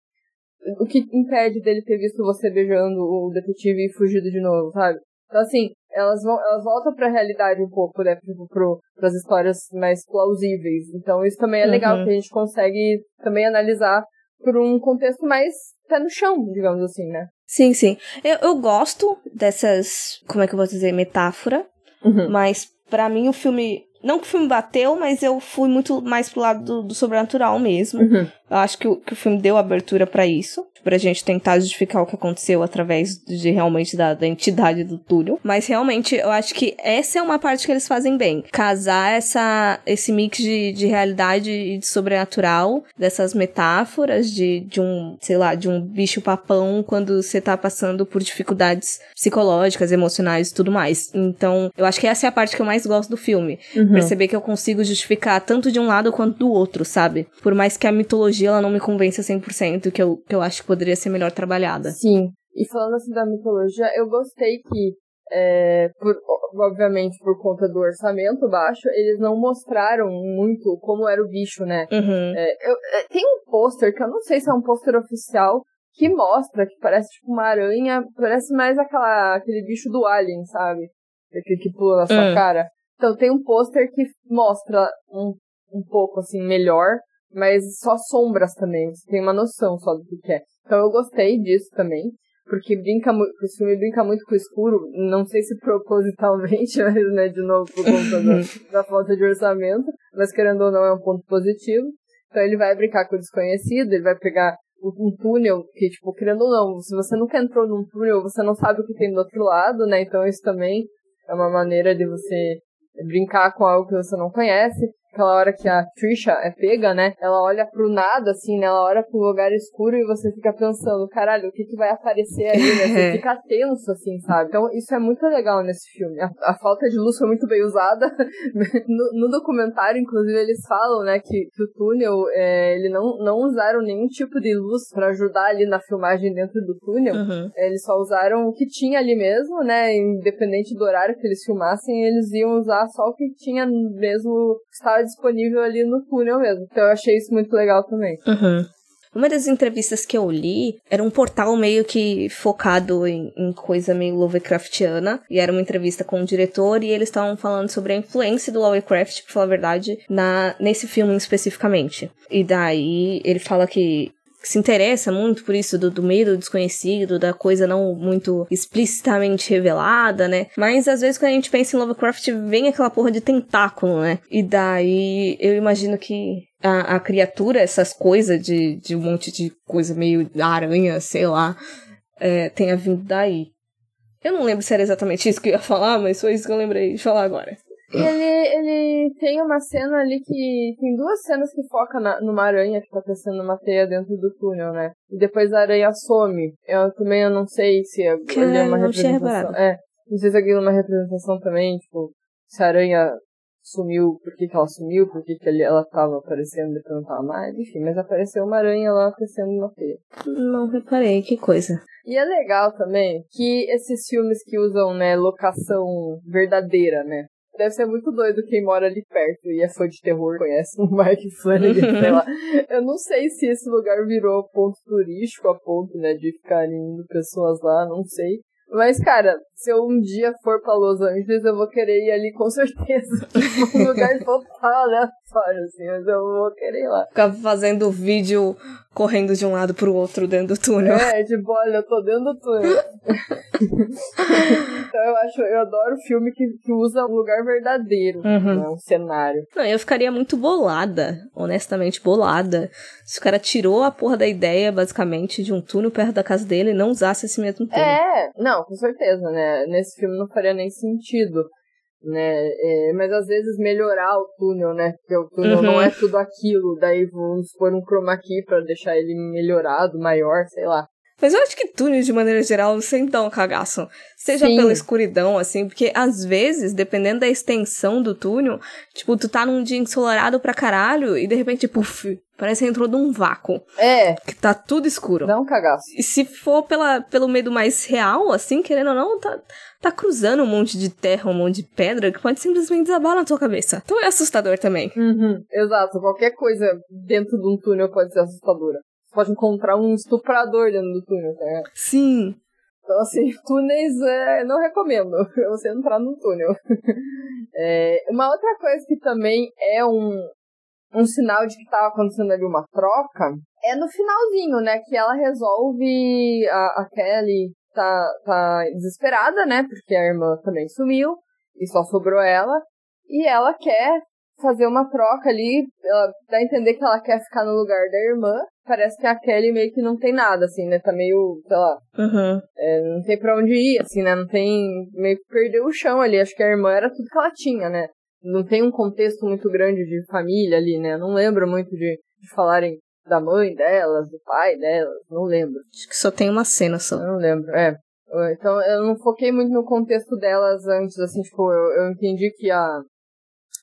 o que impede dele ter visto você beijando o detetive e fugido de novo, sabe? Então, assim, elas vão, elas voltam pra realidade um pouco, né? Tipo, pro, pras histórias mais plausíveis. Então, isso também é uhum. legal, que a gente consegue também analisar por um contexto mais pé no chão, digamos assim, né? Sim, sim. Eu, eu gosto dessas, como é que eu vou dizer, metáfora, uhum. mas para mim o filme não que o filme bateu, mas eu fui muito mais pro lado do, do sobrenatural mesmo. Uhum. Eu acho que o, que o filme deu abertura para isso pra gente tentar justificar o que aconteceu através de realmente da, da entidade do túnel. Mas realmente eu acho que essa é uma parte que eles fazem bem. Casar essa, esse mix de, de realidade e de sobrenatural, dessas metáforas de, de um, sei lá, de um bicho papão quando você tá passando por dificuldades psicológicas, emocionais e tudo mais. Então, eu acho que essa é a parte que eu mais gosto do filme. Uhum. Perceber que eu consigo justificar tanto de um lado quanto do outro, sabe? Por mais que a mitologia ela não me convença 100%, que eu, que eu acho que poderia ser melhor trabalhada. Sim. E falando assim da mitologia, eu gostei que, é, por, obviamente por conta do orçamento baixo, eles não mostraram muito como era o bicho, né? Uhum. É, eu, é, tem um pôster, que eu não sei se é um pôster oficial, que mostra que parece tipo uma aranha, parece mais aquela, aquele bicho do Alien, sabe? Que, que pula na sua uhum. cara. Então tem um pôster que mostra um, um pouco assim melhor, mas só sombras também, você tem uma noção só do que é. Então eu gostei disso também, porque brinca o filme brinca muito com o escuro, não sei se propositalmente, mas né, de novo por conta da, da falta de orçamento, mas querendo ou não é um ponto positivo. Então ele vai brincar com o desconhecido, ele vai pegar um túnel que, tipo, querendo ou não, se você nunca entrou num túnel, você não sabe o que tem do outro lado, né? Então isso também é uma maneira de você brincar com algo que você não conhece aquela hora que a Trisha é pega, né? Ela olha pro nada, assim, né? Ela olha pro lugar escuro e você fica pensando, caralho, o que que vai aparecer aí, né? Você fica tenso, assim, sabe? Então, isso é muito legal nesse filme. A, a falta de luz foi muito bem usada. no, no, documentário, inclusive, eles falam, né, que, que o túnel, é, ele não, não usaram nenhum tipo de luz para ajudar ali na filmagem dentro do túnel. Uhum. É, eles só usaram o que tinha ali mesmo, né? Independente do horário que eles filmassem, eles iam usar só o que tinha mesmo, estava disponível ali no túnel mesmo. Então eu achei isso muito legal também. Uhum. Uma das entrevistas que eu li era um portal meio que focado em, em, coisa meio Lovecraftiana. E era uma entrevista com o diretor e eles estavam falando sobre a influência do Lovecraft, pra falar a verdade, na, nesse filme especificamente. E daí ele fala que se interessa muito por isso do, do medo desconhecido, da coisa não muito explicitamente revelada, né? Mas às vezes quando a gente pensa em Lovecraft, vem aquela porra de tentáculo, né? E daí eu imagino que a, a criatura, essas coisas de, de um monte de coisa meio aranha, sei lá, é, tenha vindo daí. Eu não lembro se era exatamente isso que eu ia falar, mas foi isso que eu lembrei de falar agora. E ele, ele tem uma cena ali que. Tem duas cenas que foca na, numa aranha que tá tecendo uma teia dentro do túnel, né? E depois a aranha some. Eu também eu não sei se é, ali é uma representação. É. Não sei se aquilo é uma representação também, tipo, se a aranha sumiu, por que, que ela sumiu, por que, que ela tava aparecendo e depois não tava mais, enfim, mas apareceu uma aranha lá crescendo uma teia. Não reparei, que coisa. E é legal também que esses filmes que usam, né, locação verdadeira, né? Deve ser muito doido quem mora ali perto e é fã de terror, conhece o Mike Flanagan, sei lá. Eu não sei se esse lugar virou ponto turístico a ponto, né, de ficarem indo pessoas lá, não sei. Mas, cara, se eu um dia for pra Los Angeles, eu vou querer ir ali com certeza. um lugar total aleatório, assim, mas eu vou querer ir lá. Ficar fazendo vídeo correndo de um lado pro outro dentro do túnel. É, tipo, olha, eu tô dentro do túnel. então eu acho, eu adoro filme que, que usa um lugar verdadeiro, uhum. né, um cenário. Não, eu ficaria muito bolada, honestamente bolada, se o cara tirou a porra da ideia, basicamente, de um túnel perto da casa dele e não usasse esse mesmo túnel. É, não, com certeza, né? Nesse filme não faria nem sentido né? É, mas às vezes melhorar o túnel, né? Porque o túnel uhum. não é tudo aquilo. Daí vamos pôr um chroma key pra deixar ele melhorado, maior, sei lá. Mas eu acho que túnel, de maneira geral, sem dar um cagaço. Seja Sim. pela escuridão, assim, porque às vezes, dependendo da extensão do túnel, tipo, tu tá num dia ensolarado pra caralho e de repente, puf, parece que entrou num vácuo. É. Que tá tudo escuro. Dá um cagaço. E se for pela, pelo medo mais real, assim, querendo ou não, tá, tá cruzando um monte de terra, um monte de pedra que pode simplesmente desabar na tua cabeça. Então é assustador também. Uhum, exato. Qualquer coisa dentro de um túnel pode ser assustadora pode encontrar um estuprador dentro do túnel, tá? Sim. Então, assim, túneis é, não recomendo você entrar no túnel. é, uma outra coisa que também é um, um sinal de que estava acontecendo ali uma troca é no finalzinho, né? Que ela resolve. A, a Kelly tá, tá desesperada, né? Porque a irmã também sumiu e só sobrou ela. E ela quer fazer uma troca ali, ela dá a entender que ela quer ficar no lugar da irmã. Parece que a Kelly meio que não tem nada, assim, né? Tá meio, sei lá. Uhum. É, não tem pra onde ir, assim, né? Não tem. Meio que perdeu o chão ali. Acho que a irmã era tudo que ela tinha, né? Não tem um contexto muito grande de família ali, né? Não lembro muito de, de falarem da mãe delas, do pai delas, não lembro. Acho que só tem uma cena só. Eu não lembro, é. Então eu não foquei muito no contexto delas antes, assim, tipo, eu, eu entendi que a,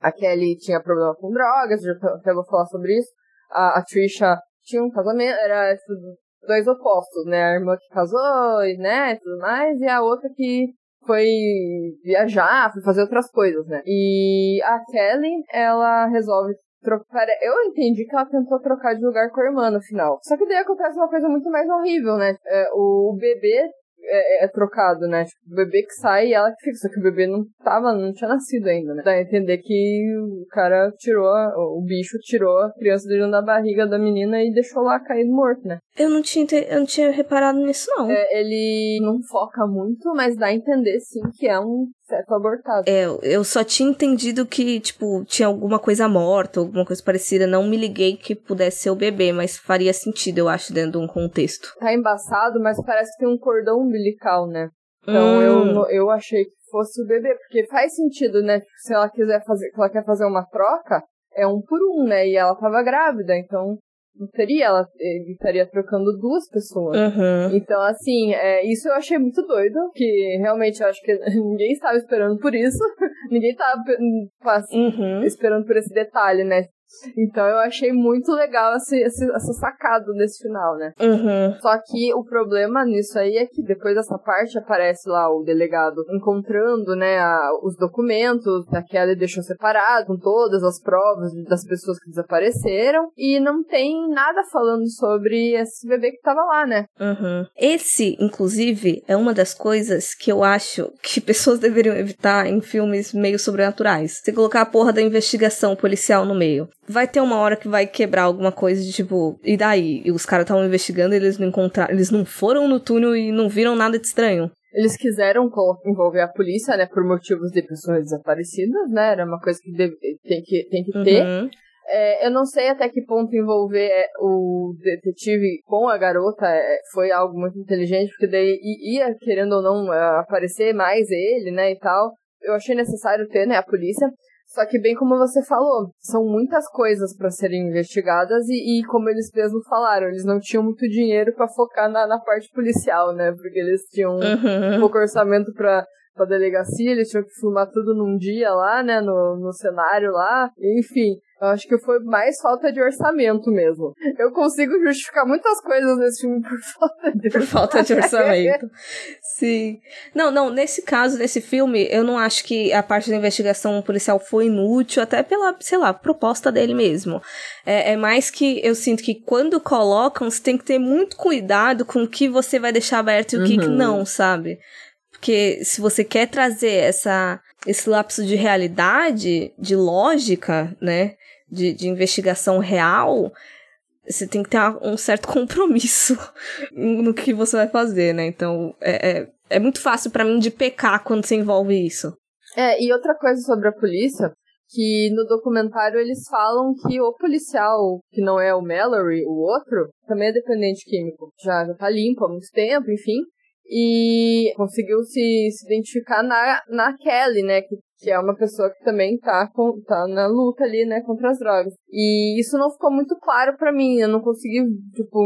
a Kelly tinha problema com drogas, já até vou falar sobre isso. A, a Trisha tinha um casamento, era tipo, dois opostos, né? A irmã que casou, né, e tudo mais, e a outra que foi viajar, foi fazer outras coisas, né? E a Kelly, ela resolve trocar. Eu entendi que ela tentou trocar de lugar com a irmã no final. Só que daí acontece uma coisa muito mais horrível, né? É, o bebê é, é, trocado, né? Tipo, o bebê que sai e ela que fica. Só que o bebê não tava, não tinha nascido ainda, né? Dá a entender que o cara tirou, o bicho tirou a criança dentro da barriga da menina e deixou lá caído morto, né? Eu não tinha, eu não tinha reparado nisso, não. É, ele não foca muito, mas dá a entender, sim, que é um feto abortado. É, eu só tinha entendido que, tipo, tinha alguma coisa morta, alguma coisa parecida. Não me liguei que pudesse ser o bebê, mas faria sentido, eu acho, dentro de um contexto. Tá embaçado, mas parece que tem um cordão umbilical, né? Então hum. eu, eu achei que fosse o bebê, porque faz sentido, né? Se ela quiser fazer, que ela quer fazer uma troca, é um por um, né? E ela tava grávida, então não teria, ela ele estaria trocando duas pessoas. Uhum. Então, assim, é, isso eu achei muito doido, que realmente eu acho que ninguém estava esperando por isso. ninguém estava uhum. esperando por esse detalhe, né? Então eu achei muito legal esse, esse, essa sacada desse final, né? Uhum. Só que o problema nisso aí é que depois dessa parte aparece lá o delegado encontrando, né, a, os documentos que a Kelly deixou separado, com todas as provas das pessoas que desapareceram, e não tem nada falando sobre esse bebê que tava lá, né? Uhum. Esse, inclusive, é uma das coisas que eu acho que pessoas deveriam evitar em filmes meio sobrenaturais. Você colocar a porra da investigação policial no meio vai ter uma hora que vai quebrar alguma coisa de tipo, e daí? E os caras estavam investigando, eles não encontraram, eles não foram no túnel e não viram nada de estranho. Eles quiseram envolver a polícia, né, por motivos de pessoas desaparecidas, né? Era uma coisa que deve, tem que, tem que ter. Uhum. É, eu não sei até que ponto envolver é, o detetive com a garota é, foi algo muito inteligente, porque daí ia, querendo ou não, aparecer mais ele, né, e tal. Eu achei necessário ter, né, a polícia. Só que, bem como você falou, são muitas coisas para serem investigadas e, e, como eles mesmos falaram, eles não tinham muito dinheiro para focar na, na, parte policial, né? Porque eles tinham uhum. pouco orçamento para pra delegacia, eles tinham que filmar tudo num dia lá, né, no, no cenário lá, enfim. Eu acho que foi mais falta de orçamento mesmo. Eu consigo justificar muitas coisas nesse filme por falta de, por falta de orçamento. Sim. Não, não, nesse caso, nesse filme, eu não acho que a parte da investigação policial foi inútil, até pela, sei lá, proposta dele mesmo. É, é mais que eu sinto que quando colocam, você tem que ter muito cuidado com o que você vai deixar aberto e o uhum. que, que não, sabe? Porque se você quer trazer essa, esse lapso de realidade, de lógica, né? De, de investigação real, você tem que ter um certo compromisso no que você vai fazer, né? Então, é, é, é muito fácil para mim de pecar quando se envolve isso. É, e outra coisa sobre a polícia, que no documentário eles falam que o policial, que não é o Mallory, o outro, também é dependente químico. Já, já tá limpo há muito tempo, enfim e conseguiu se, se identificar na, na Kelly, né, que, que é uma pessoa que também tá, com, tá na luta ali, né, contra as drogas. E isso não ficou muito claro para mim, eu não consegui, tipo,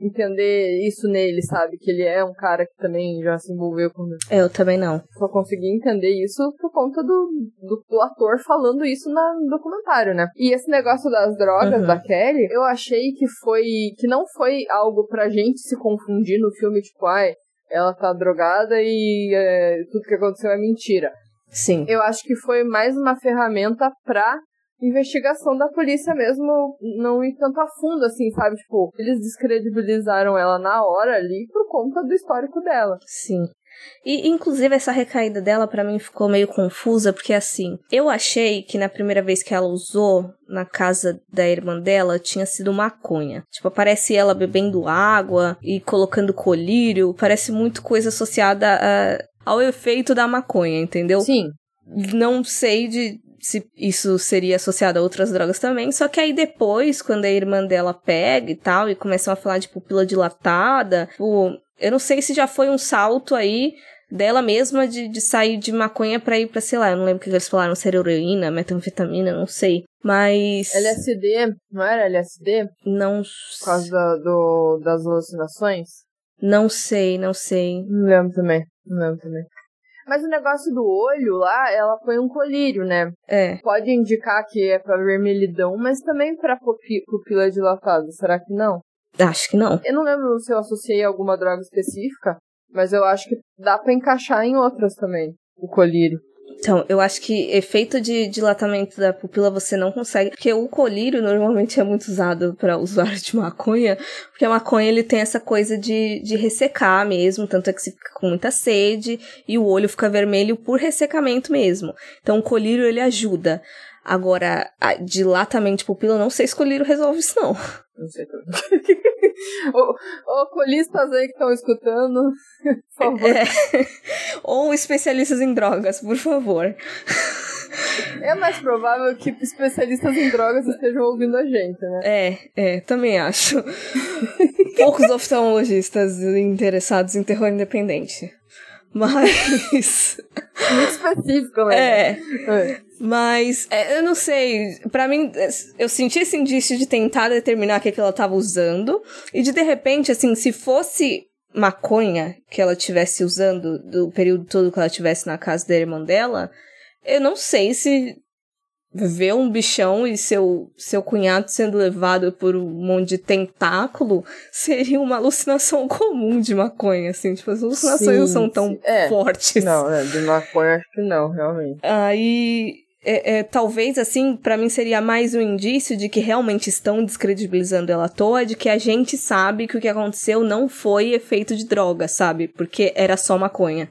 entender isso nele, sabe? Que ele é um cara que também já se envolveu com. Eu também não. Só consegui entender isso por conta do, do, do ator falando isso na, no documentário, né? E esse negócio das drogas Uhum. da Kelly, eu achei que foi. que não foi algo pra gente se confundir no filme, tipo, ai, ela tá drogada e é, tudo que aconteceu é mentira. Sim. Eu acho que foi mais uma ferramenta pra investigação da polícia mesmo não ir tanto a fundo, assim, sabe? Tipo, eles descredibilizaram ela na hora ali por conta do histórico dela. Sim. E, inclusive, essa recaída dela pra mim ficou meio confusa, porque assim, eu achei que na primeira vez que ela usou na casa da irmã dela tinha sido maconha. Tipo, aparece ela bebendo água e colocando colírio, parece muito coisa associada a- ao efeito da maconha, entendeu? Sim. Não sei de se isso seria associado a outras drogas também, só que aí depois, quando a irmã dela pega e tal, e começam a falar de pupila dilatada, tipo, eu não sei se já foi um salto aí dela mesma de, de sair de maconha pra ir pra, sei lá, eu não lembro o que eles falaram, se era heroína, metanfetamina, não sei. Mas. LSD, não era LSD? Não. Por causa da- do, das alucinações? Não sei, não sei. Não lembro também. Não lembro também. Mas o negócio do olho lá, ela põe um colírio, né? É. Pode indicar que é pra vermelhidão, mas também pra pupi- pupila dilatada. Será que não? Acho que não. Eu não lembro se eu associei a alguma droga específica, mas eu acho que dá pra encaixar em outras também, o colírio. Então, eu acho que efeito de dilatamento da pupila você não consegue, porque o colírio normalmente é muito usado para usuário de maconha, porque a maconha ele tem essa coisa de, de ressecar mesmo, tanto é que você fica com muita sede e o olho fica vermelho por ressecamento mesmo. Então, o colírio ele ajuda. Agora, dilatamento de pupila, não sei se colírio resolve isso não. Não sei colistas aí que estão escutando, por favor. É. Ou especialistas em drogas, por favor. É mais provável que especialistas em drogas estejam ouvindo a gente, né? É, é, também acho. Poucos oftalmologistas interessados em terror independente. Mas. Muito específico, né? É. É. Mas, é, eu não sei. Pra mim, é, eu senti esse indício de tentar determinar o que, que ela tava usando. E de de repente, assim, se fosse maconha que ela tivesse usando do período todo que ela tivesse na casa da irmã dela, eu não sei se ver um bichão e seu, seu cunhado sendo levado por um monte de tentáculo seria uma alucinação comum de maconha, assim. Tipo, as alucinações Sim, não são tão sim. É. fortes. Não, é, de maconha acho que não, realmente. Aí, é, é, talvez, assim, pra mim seria mais um indício de que realmente estão descredibilizando ela à toa, de que a gente sabe que o que aconteceu não foi efeito de droga, sabe? Porque era só maconha.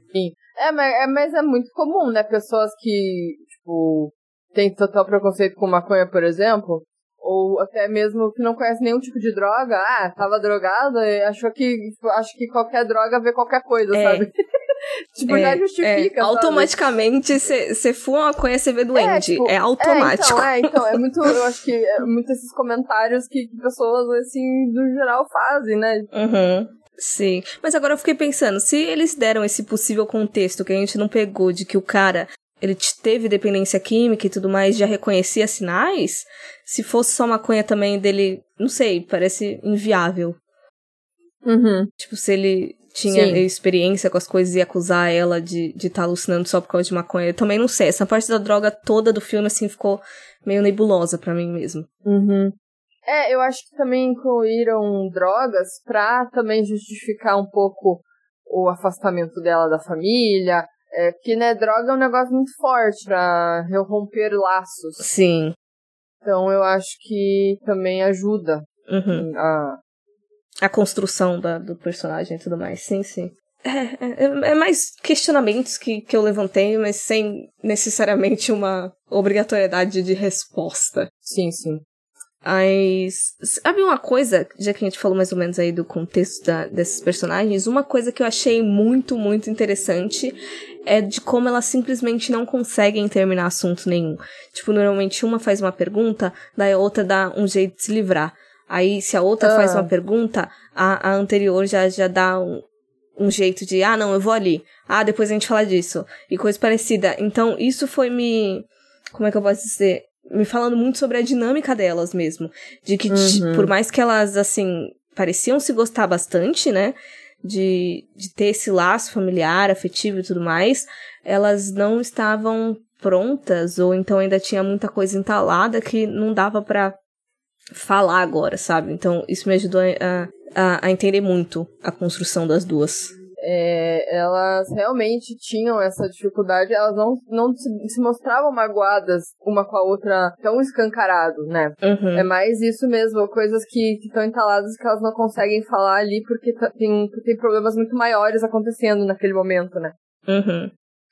É, mas é, mas é muito comum, né? Pessoas que, tipo, têm total preconceito com maconha, por exemplo, ou até mesmo que não conhece nenhum tipo de droga, ah, tava drogada e achou que, acho que qualquer droga vê qualquer coisa, É. sabe? tipo, já justifica, é, automaticamente, você fuma maconha, você vê doente. É, tipo, automático. É, então, é, então, é muito, eu acho que é muito esses comentários que, que pessoas, assim, no geral fazem, né? Uhum. Sim. Mas agora eu fiquei pensando, se eles deram esse possível contexto que a gente não pegou de que o cara ele teve dependência química e tudo mais, já reconhecia sinais, se fosse só maconha também dele, não sei, parece inviável. Uhum. Tipo, se ele tinha Sim. experiência com as coisas e acusar ela de estar de tá alucinando só por causa de maconha, eu também não sei. Essa parte da droga toda do filme, assim, ficou meio nebulosa pra mim mesmo. Uhum. É, eu acho que também incluíram drogas pra também justificar um pouco o afastamento dela da família. É, porque, né, droga é um negócio muito forte pra romper laços. Sim. Então eu acho que também ajuda Uhum. a. a construção da, do personagem e tudo mais. Sim, sim. É, é, é mais questionamentos que, que eu levantei, mas sem necessariamente uma obrigatoriedade de resposta. Sim, sim. Mas, sabe uma coisa, já que a gente falou mais ou menos aí do contexto da, desses personagens, uma coisa que eu achei muito, muito interessante é de como elas simplesmente não conseguem terminar assunto nenhum. Tipo, normalmente uma faz uma pergunta, daí a outra dá um jeito de se livrar. Aí, se a outra Ah. faz uma pergunta, a, a anterior já, já dá um, um jeito de, ah, não, eu vou ali. Ah, depois a gente fala disso. E coisa parecida. Então, isso foi me. Como é que eu posso dizer? Me falando muito sobre a dinâmica delas mesmo. De que, Uhum. por mais que elas, assim, pareciam se gostar bastante, né? De, de ter esse laço familiar, afetivo e tudo mais, elas não estavam prontas, ou então ainda tinha muita coisa entalada que não dava para falar agora, sabe? Então isso me ajudou a, a, a entender muito a construção das duas. É, elas realmente tinham essa dificuldade, elas não, não se, se, mostravam magoadas uma com a outra tão escancarado, né? Uhum. É mais isso mesmo, coisas que estão entaladas que elas não conseguem falar ali porque tem, tem problemas muito maiores acontecendo naquele momento, né? Uhum.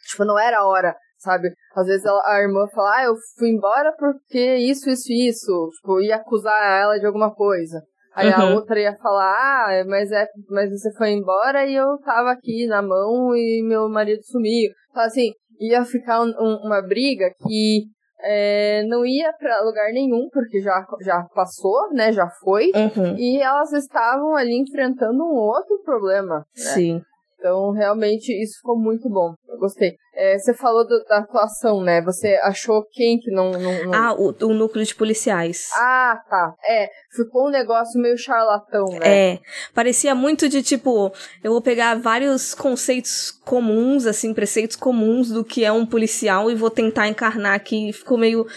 Tipo, não era a hora, sabe? Às vezes ela, a irmã fala, ah, eu fui embora porque isso, isso, isso. Tipo, ia acusar ela de alguma coisa. Aí uhum. a outra ia falar, ah, mas é, mas você foi embora e eu tava aqui na mão e meu marido sumiu. Então, assim, ia ficar um, um, uma briga que é, não ia para lugar nenhum, porque já, já passou, né? Já foi. Uhum. E elas estavam ali enfrentando um outro problema. Né? Sim. Então, realmente, isso ficou muito bom. Eu gostei. É, você falou do, da atuação, né? Você achou quem que não. não, não... Ah, o, o, núcleo de policiais. Ah, tá. É, ficou um negócio meio charlatão, né? É. Parecia muito de tipo, eu vou pegar vários conceitos comuns, assim, preceitos comuns do que é um policial e vou tentar encarnar aqui. Ficou meio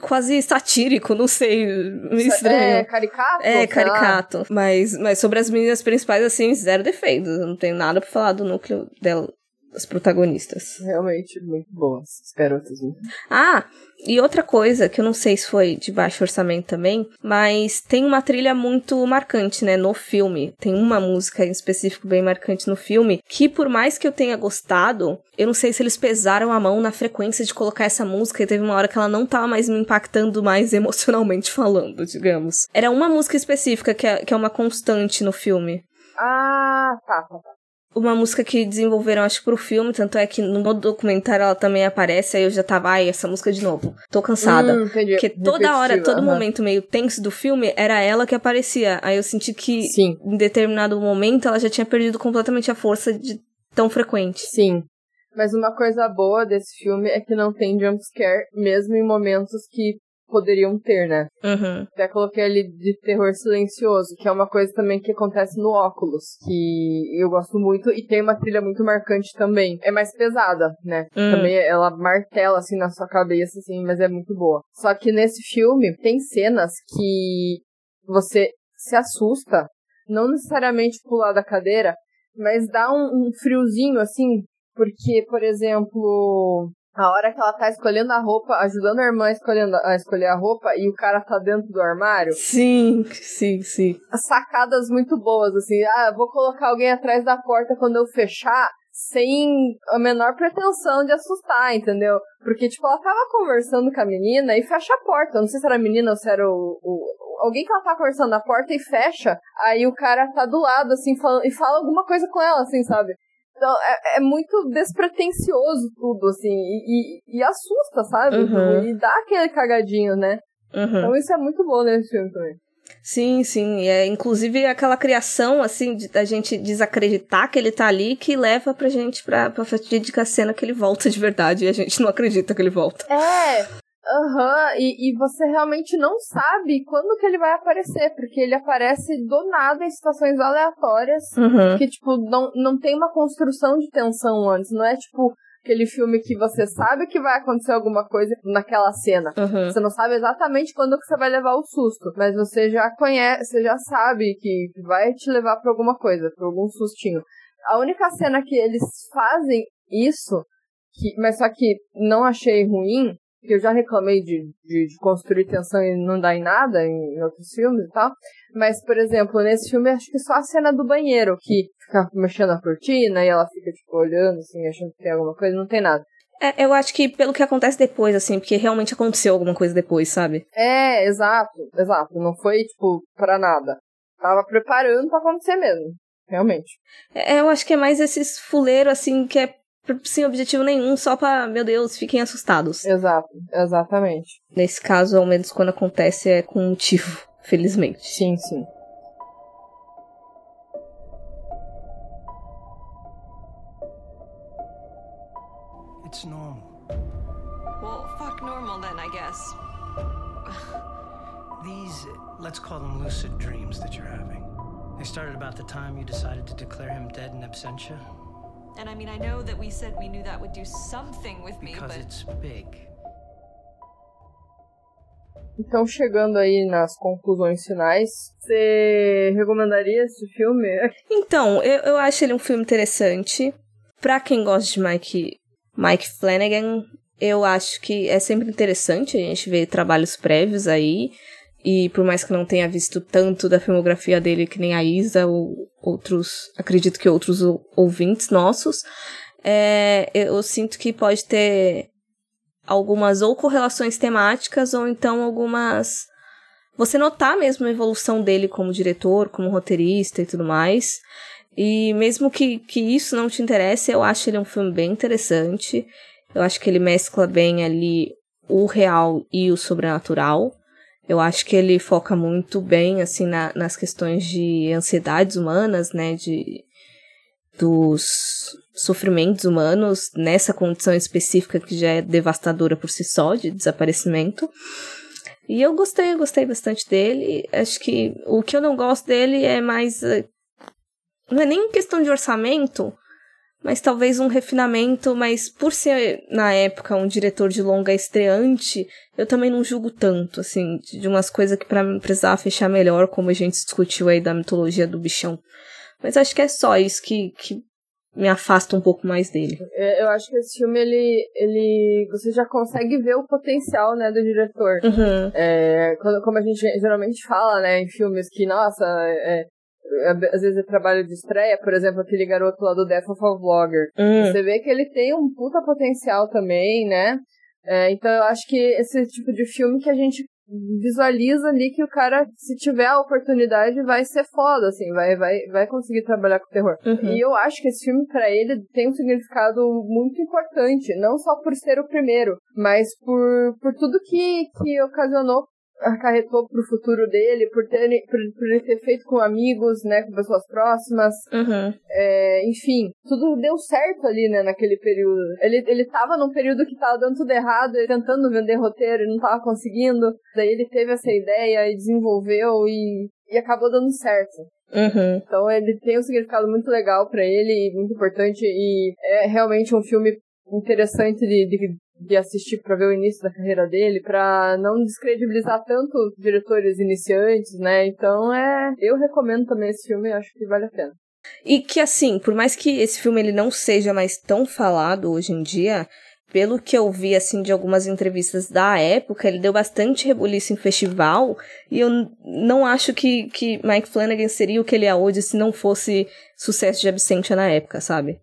quase satírico, não sei, estranho. É, caricato? É, caricato. Mas, mas sobre as meninas principais, assim, zero defeitos. não tenho nada pra falar do núcleo dela, das protagonistas. Realmente muito boas, as garotas. Ah, e outra coisa, que eu não sei se foi de baixo orçamento também, mas tem uma trilha muito marcante, né, no filme. Tem uma música em específico bem marcante no filme, que por mais que eu tenha gostado, eu não sei se eles pesaram a mão na frequência de colocar essa música e teve uma hora que ela não tava mais me impactando mais emocionalmente falando, digamos. Era uma música específica que é, que é uma constante no filme. Ah, tá, tá, tá uma música que desenvolveram, acho, pro filme, tanto é que no documentário ela também aparece, aí eu já tava, ai, essa música de novo. Tô cansada. Hum, entendi. Porque toda hora, todo momento meio tenso do filme, era ela que aparecia. Aí eu senti que, Sim. em determinado momento, ela já tinha perdido completamente a força de tão frequente. Sim. Mas uma coisa boa desse filme é que não tem jumpscare, mesmo em momentos que poderiam ter, né? Uhum. Até coloquei ali de terror silencioso, que é uma coisa também que acontece no óculos, que eu gosto muito e tem uma trilha muito marcante também. É mais pesada, né? Uhum. Também ela martela assim na sua cabeça, assim, mas é muito boa. Só que nesse filme tem cenas que você se assusta, não necessariamente pular da cadeira, mas dá um, um friozinho assim, porque, por exemplo, a hora que ela tá escolhendo a roupa, ajudando a irmã escolhendo, a escolher a roupa e o cara tá dentro do armário. Sim, sim, sim. Sacadas muito boas, assim. Ah, vou colocar alguém atrás da porta quando eu fechar, sem a menor pretensão de assustar, entendeu? Porque, tipo, ela tava conversando com a menina e fecha a porta. não sei se era a menina ou se era o, o alguém que ela tá conversando na porta e fecha, aí o cara tá do lado, assim, falando, e fala alguma coisa com ela, assim, sabe? Então, é, é, muito despretensioso tudo, assim, e, e, e assusta, sabe? Uhum. E dá aquele cagadinho, né? Uhum. Então isso é muito bom nesse filme também. Sim, sim. É, inclusive aquela criação, assim, de, da gente desacreditar que ele tá ali, que leva pra gente pra, pra fatídica cena que ele volta de verdade e a gente não acredita que ele volta. É, Aham, uhum, e, e você realmente não sabe quando que ele vai aparecer, porque ele aparece do nada em situações aleatórias, uhum. que, tipo, não, não tem uma construção de tensão antes, não é, tipo, aquele filme que você sabe que vai acontecer alguma coisa naquela cena. Uhum. Você não sabe exatamente quando que você vai levar o susto, mas você já conhece, você já sabe que vai te levar para alguma coisa, para algum sustinho. A única cena que eles fazem isso, que, mas só que não achei ruim, que eu já reclamei de, de, de, construir tensão e não dar em nada em, em, outros filmes e tal. Mas, por exemplo, nesse filme acho que só a cena do banheiro, que fica mexendo a cortina e ela fica, tipo, olhando, assim, achando que tem alguma coisa, não tem nada. É, eu acho que pelo que acontece depois, assim, porque realmente aconteceu alguma coisa depois, sabe? É, exato, exato. Não foi, tipo, pra nada. Tava preparando para acontecer mesmo. Realmente. É, eu acho que é mais esses fuleiros, assim, que é sem objetivo nenhum, só pra, meu Deus, fiquem assustados. Exato, exatamente. Nesse caso, ao menos quando acontece, é com motivo, felizmente. Sim, sim. It's normal. Well, fuck normal then, I guess. These, let's call them lucid dreams that you're having. They started about the time you decided to declare him dead in absentia. And I mean, I know that we said we knew that would do something with me, Because but it's big. Então, chegando aí nas conclusões finais, você recomendaria esse filme? Então, eu, eu acho ele um filme interessante. Pra quem gosta de Mike, Mike Flanagan, eu acho que é sempre interessante a gente ver trabalhos prévios aí. E por mais que não tenha visto tanto da filmografia dele que nem a Isa ou outros, acredito que outros ou- ouvintes nossos, é, eu sinto que pode ter algumas ou correlações temáticas ou então algumas você notar mesmo a evolução dele como diretor, como roteirista e tudo mais. E mesmo que, que isso não te interesse, eu acho ele um filme bem interessante. Eu acho que ele mescla bem ali o real e o sobrenatural. Eu acho que ele foca muito bem, assim, na- nas questões de ansiedades humanas, né, de dos sofrimentos humanos nessa condição específica que já é devastadora por si só, de desaparecimento. E eu gostei, eu gostei bastante dele. Acho que o que eu não gosto dele é mais. eh, Não é nem questão de orçamento, mas talvez um refinamento. Mas por ser, na época, um diretor de longa estreante, eu também não julgo tanto, assim, de umas coisas que pra mim precisava fechar melhor, como a gente discutiu aí da mitologia do bichão. Mas acho que é só isso que, que me afasta um pouco mais dele. É, Eu acho que esse filme, ele, ele. Você já consegue ver o potencial, né, do diretor. Uhum. É, quando, como a gente geralmente fala, né, em filmes que, nossa, é, é, às vezes é trabalho de estreia, por exemplo, aquele garoto lá do Death of a Vlogger. Hum. Você vê que ele tem um puta potencial também, né? É, então eu acho que esse tipo de filme que a gente visualiza ali que o cara, se tiver a oportunidade, vai ser foda, assim, vai, vai, vai conseguir trabalhar com terror. Uhum. E eu acho que esse filme, pra ele, tem um significado muito importante, não só por ser o primeiro, mas por, por tudo que, que ocasionou acarretou pro futuro dele, por, ter, por, por ele ter feito com amigos, né, com pessoas próximas, Uhum. é, enfim, tudo deu certo ali, né, naquele período. Ele, ele tava num período que tava dando tudo errado, ele tentando vender roteiro e não tava conseguindo. Daí ele teve essa ideia e desenvolveu e, e acabou dando certo. Uhum. Então ele tem um significado muito legal pra ele, muito importante e é realmente um filme interessante de, de, de assistir pra ver o início da carreira dele, pra não descredibilizar tanto diretores iniciantes, né? Então é, eu recomendo também esse filme, acho que vale a pena. E que assim, por mais que esse filme ele não seja mais tão falado hoje em dia, pelo que eu vi assim de algumas entrevistas da época, ele deu bastante rebuliço em festival, e eu não acho que, que Mike Flanagan seria o que ele é hoje se não fosse sucesso de Absentia na época, sabe?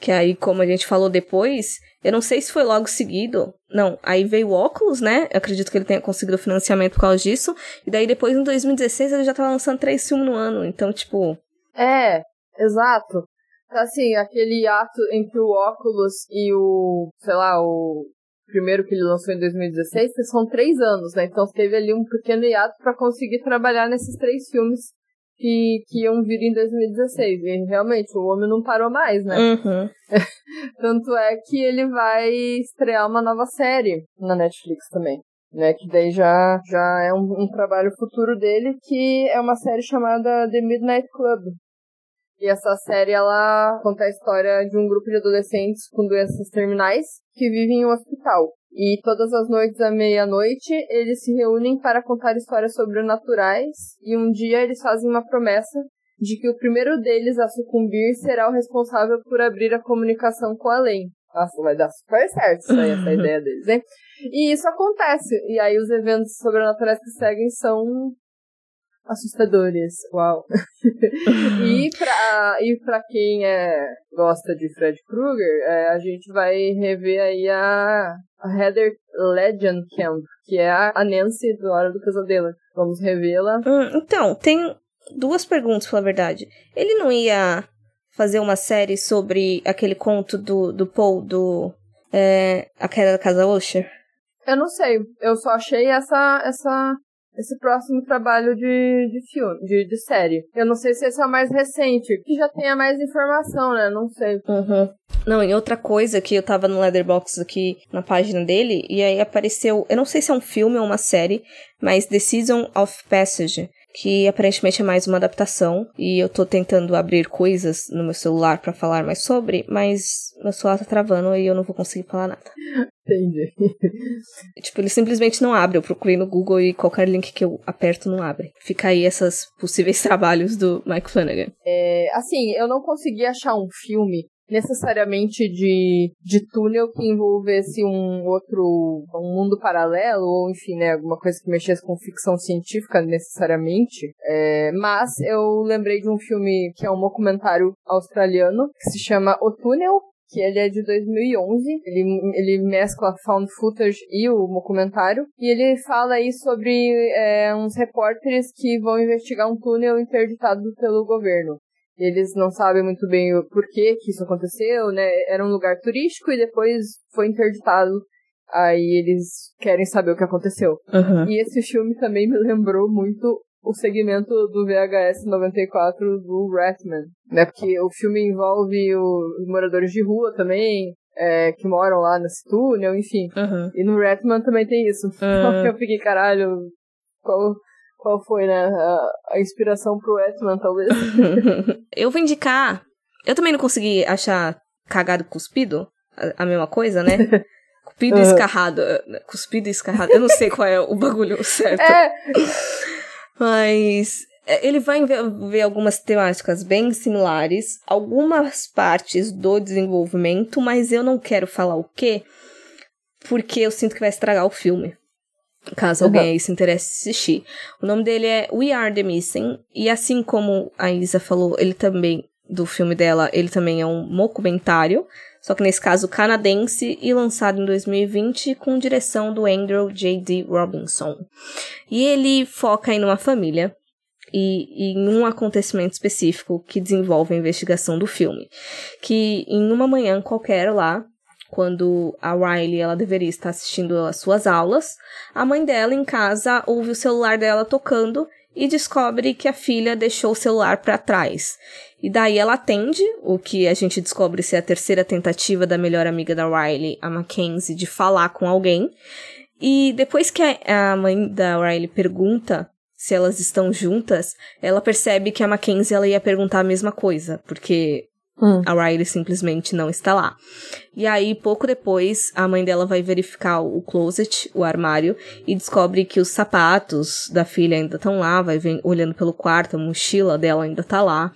Que aí, como a gente falou depois, eu não sei se foi logo seguido. Não, aí veio o óculos, né? Eu acredito que ele tenha conseguido financiamento por causa disso. E daí depois, em 2016, ele já tava lançando três filmes no ano. Então, tipo, É, exato. Assim, aquele ato entre o óculos e o, sei lá, o primeiro que ele lançou em 2016, que são três anos, né? Então teve ali um pequeno hiato pra conseguir trabalhar nesses três filmes que, que iam vir em 2016. E realmente, o homem não parou mais, né? uhum. Tanto é que ele vai estrear uma nova série na Netflix também. Né, que daí já, já é um, um trabalho futuro dele, que é uma série chamada The Midnight Club. E essa série, ela conta a história de um grupo de adolescentes com doenças terminais que vivem em um hospital. E todas as noites à meia-noite, eles se reúnem para contar histórias sobrenaturais. E um dia eles fazem uma promessa de que o primeiro deles a sucumbir será o responsável por abrir a comunicação com o além. Nossa, vai dar super certo isso aí, essa ideia deles, hein? E isso acontece. E aí os eventos sobrenaturais que seguem são assustadores. Uau. e, pra, e pra quem é, gosta de Fred Krueger, é, a gente vai rever aí a, a Heather Legend Camp, que é a, a Nancy do Hora do Pesadelo. Vamos revê-la. Hum, então, tem duas perguntas, pela verdade. Ele não ia fazer uma série sobre aquele conto do, do Paul, do. É, A Queda da Casa Usher? Eu não sei, eu só achei essa, essa, esse próximo trabalho de, de filme, de, de série. Eu não sei se esse é o mais recente, que já tenha mais informação, né? Não sei. Uhum. Não, e outra coisa que eu tava no Letterboxd aqui na página dele, e aí apareceu, eu não sei se é um filme ou uma série, mas The Season of Passage, que aparentemente é mais uma adaptação e eu tô tentando abrir coisas no meu celular para falar mais sobre, mas meu celular tá travando e eu não vou conseguir falar nada. Entendi. Tipo, ele simplesmente não abre. Eu procurei no Google e qualquer link que eu aperto não abre. Fica aí essas possíveis trabalhos do Mike Flanagan. É, assim, eu não consegui achar um filme necessariamente de, de túnel que envolvesse um outro um mundo paralelo ou enfim né alguma coisa que mexesse com ficção científica necessariamente. É, mas eu lembrei de um filme que é um documentário australiano que se chama O Túnel que ele é de 2011, ele, ele mescla found footage e o documentário, e ele fala aí sobre é, uns repórteres que vão investigar um túnel interditado pelo governo. Eles não sabem muito bem o porquê que isso aconteceu, né? Era um lugar turístico e depois foi interditado. Aí eles querem saber o que aconteceu. Uhum. E esse filme também me lembrou muito o segmento do VHS 94 do Ratman, né? Porque o filme envolve os moradores de rua também, é, que moram lá nesse túnel, enfim. Uhum. E no Ratman também tem isso. Uhum. Eu fiquei, caralho, qual, qual foi, né, a, a inspiração pro Ratman, talvez? eu vou indicar. Eu também não consegui achar cagado cuspido, a, a mesma coisa, né? Cuspido e Uhum. escarrado. Cuspido e escarrado. Eu não sei qual é o bagulho certo. é, Mas é, ele vai envolver algumas temáticas bem similares, algumas partes do desenvolvimento, mas eu não quero falar o quê, porque eu sinto que vai estragar o filme. Caso Uhum. alguém aí se interesse em assistir. O nome dele é We Are the Missing, e assim como a Isa falou, ele também, do filme dela, ele também é um documentário, só que nesse caso canadense e lançado em 2020 com direção do Andrew J.D. Robinson. E ele foca em uma família e em um acontecimento específico que desenvolve a investigação do filme. Que em uma manhã qualquer lá, quando a Riley ela deveria estar assistindo às suas aulas, a mãe dela em casa ouve o celular dela tocando e descobre que a filha deixou o celular para trás. E daí ela atende, o que a gente descobre ser a terceira tentativa da melhor amiga da Riley, a Mackenzie, de falar com alguém. E depois que a mãe da Riley pergunta se elas estão juntas, ela percebe que a Mackenzie ela ia perguntar a mesma coisa, porque Hum. a Riley simplesmente não está lá. E aí, pouco depois, a mãe dela vai verificar o closet, o armário, e descobre que os sapatos da filha ainda estão lá, vai ver, olhando pelo quarto, a mochila dela ainda tá lá.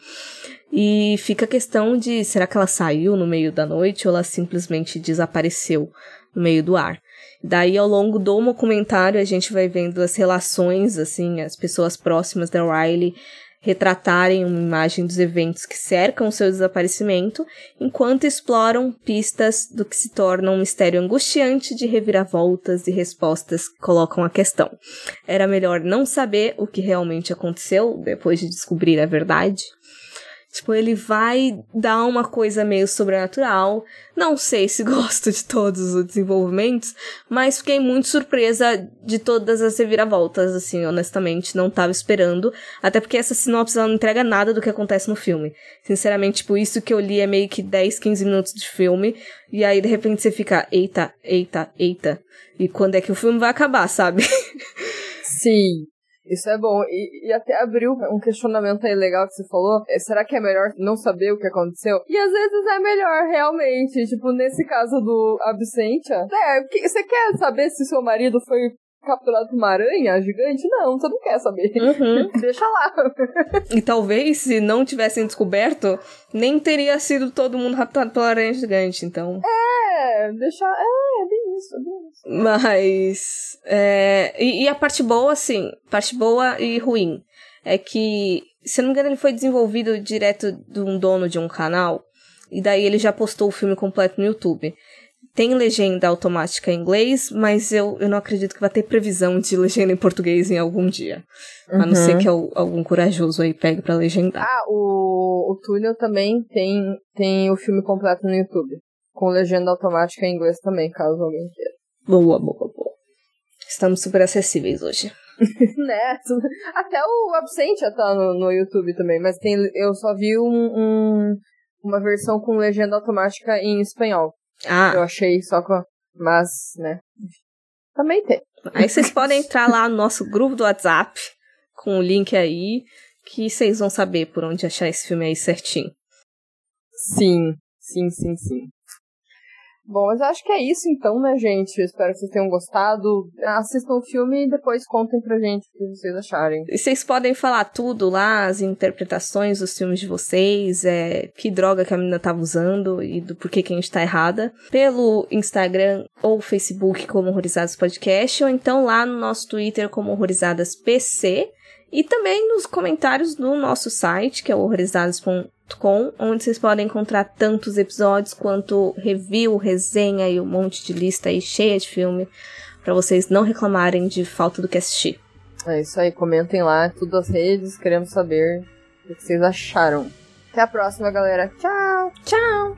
E fica a questão de será que ela saiu no meio da noite ou ela simplesmente desapareceu no meio do ar. Daí, ao longo do documentário, a gente vai vendo as relações, assim, as pessoas próximas da Riley retratarem uma imagem dos eventos que cercam seu desaparecimento, enquanto exploram pistas do que se torna um mistério angustiante de reviravoltas e respostas que colocam a questão. Era melhor não saber o que realmente aconteceu depois de descobrir a verdade? Tipo, ele vai dar uma coisa meio sobrenatural. Não sei se gosto de todos os desenvolvimentos, mas fiquei muito surpresa de todas as reviravoltas, assim, honestamente, não tava esperando. Até porque essa sinopse não entrega nada do que acontece no filme. Sinceramente, tipo, isso que eu li é meio que 10, 15 minutos de filme, e aí de repente você fica, eita, eita, eita. E quando é que o filme vai acabar, sabe? Sim. Isso é bom. E, e até abriu um questionamento aí legal que você falou. É, será que é melhor não saber o que aconteceu? E às vezes é melhor, realmente. Tipo, nesse caso do Absentia. É, que- você quer saber se seu marido foi capturado por uma aranha gigante? Não, você não quer saber. Uhum. Deixa lá. E talvez, se não tivessem descoberto, nem teria sido todo mundo raptado pela aranha gigante, então. É, deixa. É, é isso, bem isso. Mas. É, e, e a parte boa, assim, parte boa e ruim, é que, se eu não me engano, ele foi desenvolvido direto de um dono de um canal, e daí ele já postou o filme completo no YouTube. Tem legenda automática em inglês, mas eu, eu não acredito que vai ter previsão de legenda em português em algum dia. A não ser que al- algum corajoso aí pegue pra legendar. Ah, o, o Túnel também tem, tem o filme completo no YouTube. Com legenda automática em inglês também, caso alguém queira. Boa, boa, boa. Estamos super acessíveis hoje. né? Até o Absentia tá no, no YouTube também, mas tem, eu só vi um, um- uma versão com legenda automática em espanhol. Eu Ah, achei só com. Mas, né? Também tem. aí vocês podem entrar lá no nosso grupo do WhatsApp, com o link aí, que vocês vão saber por onde achar esse filme aí certinho. Sim, sim, sim, sim. Bom, mas acho que é isso então, né, gente? Eu espero que vocês tenham gostado. Assistam o filme e depois contem pra gente o que vocês acharem. E vocês podem falar tudo lá, as interpretações dos filmes de vocês, é, que droga que a menina tava usando e do porquê que a gente tá errada, pelo Instagram ou Facebook como Horrorizados Podcast, ou então lá no nosso Twitter como Horrorizadas PC. E também nos comentários do nosso site, que é horrorizados.com com, onde vocês podem encontrar tantos episódios quanto review, resenha e um monte de lista aí cheia de filme para vocês não reclamarem de falta do que assistir. É isso aí, comentem lá, tudo as redes, queremos saber o que vocês acharam. Até a próxima, galera. Tchau! Tchau!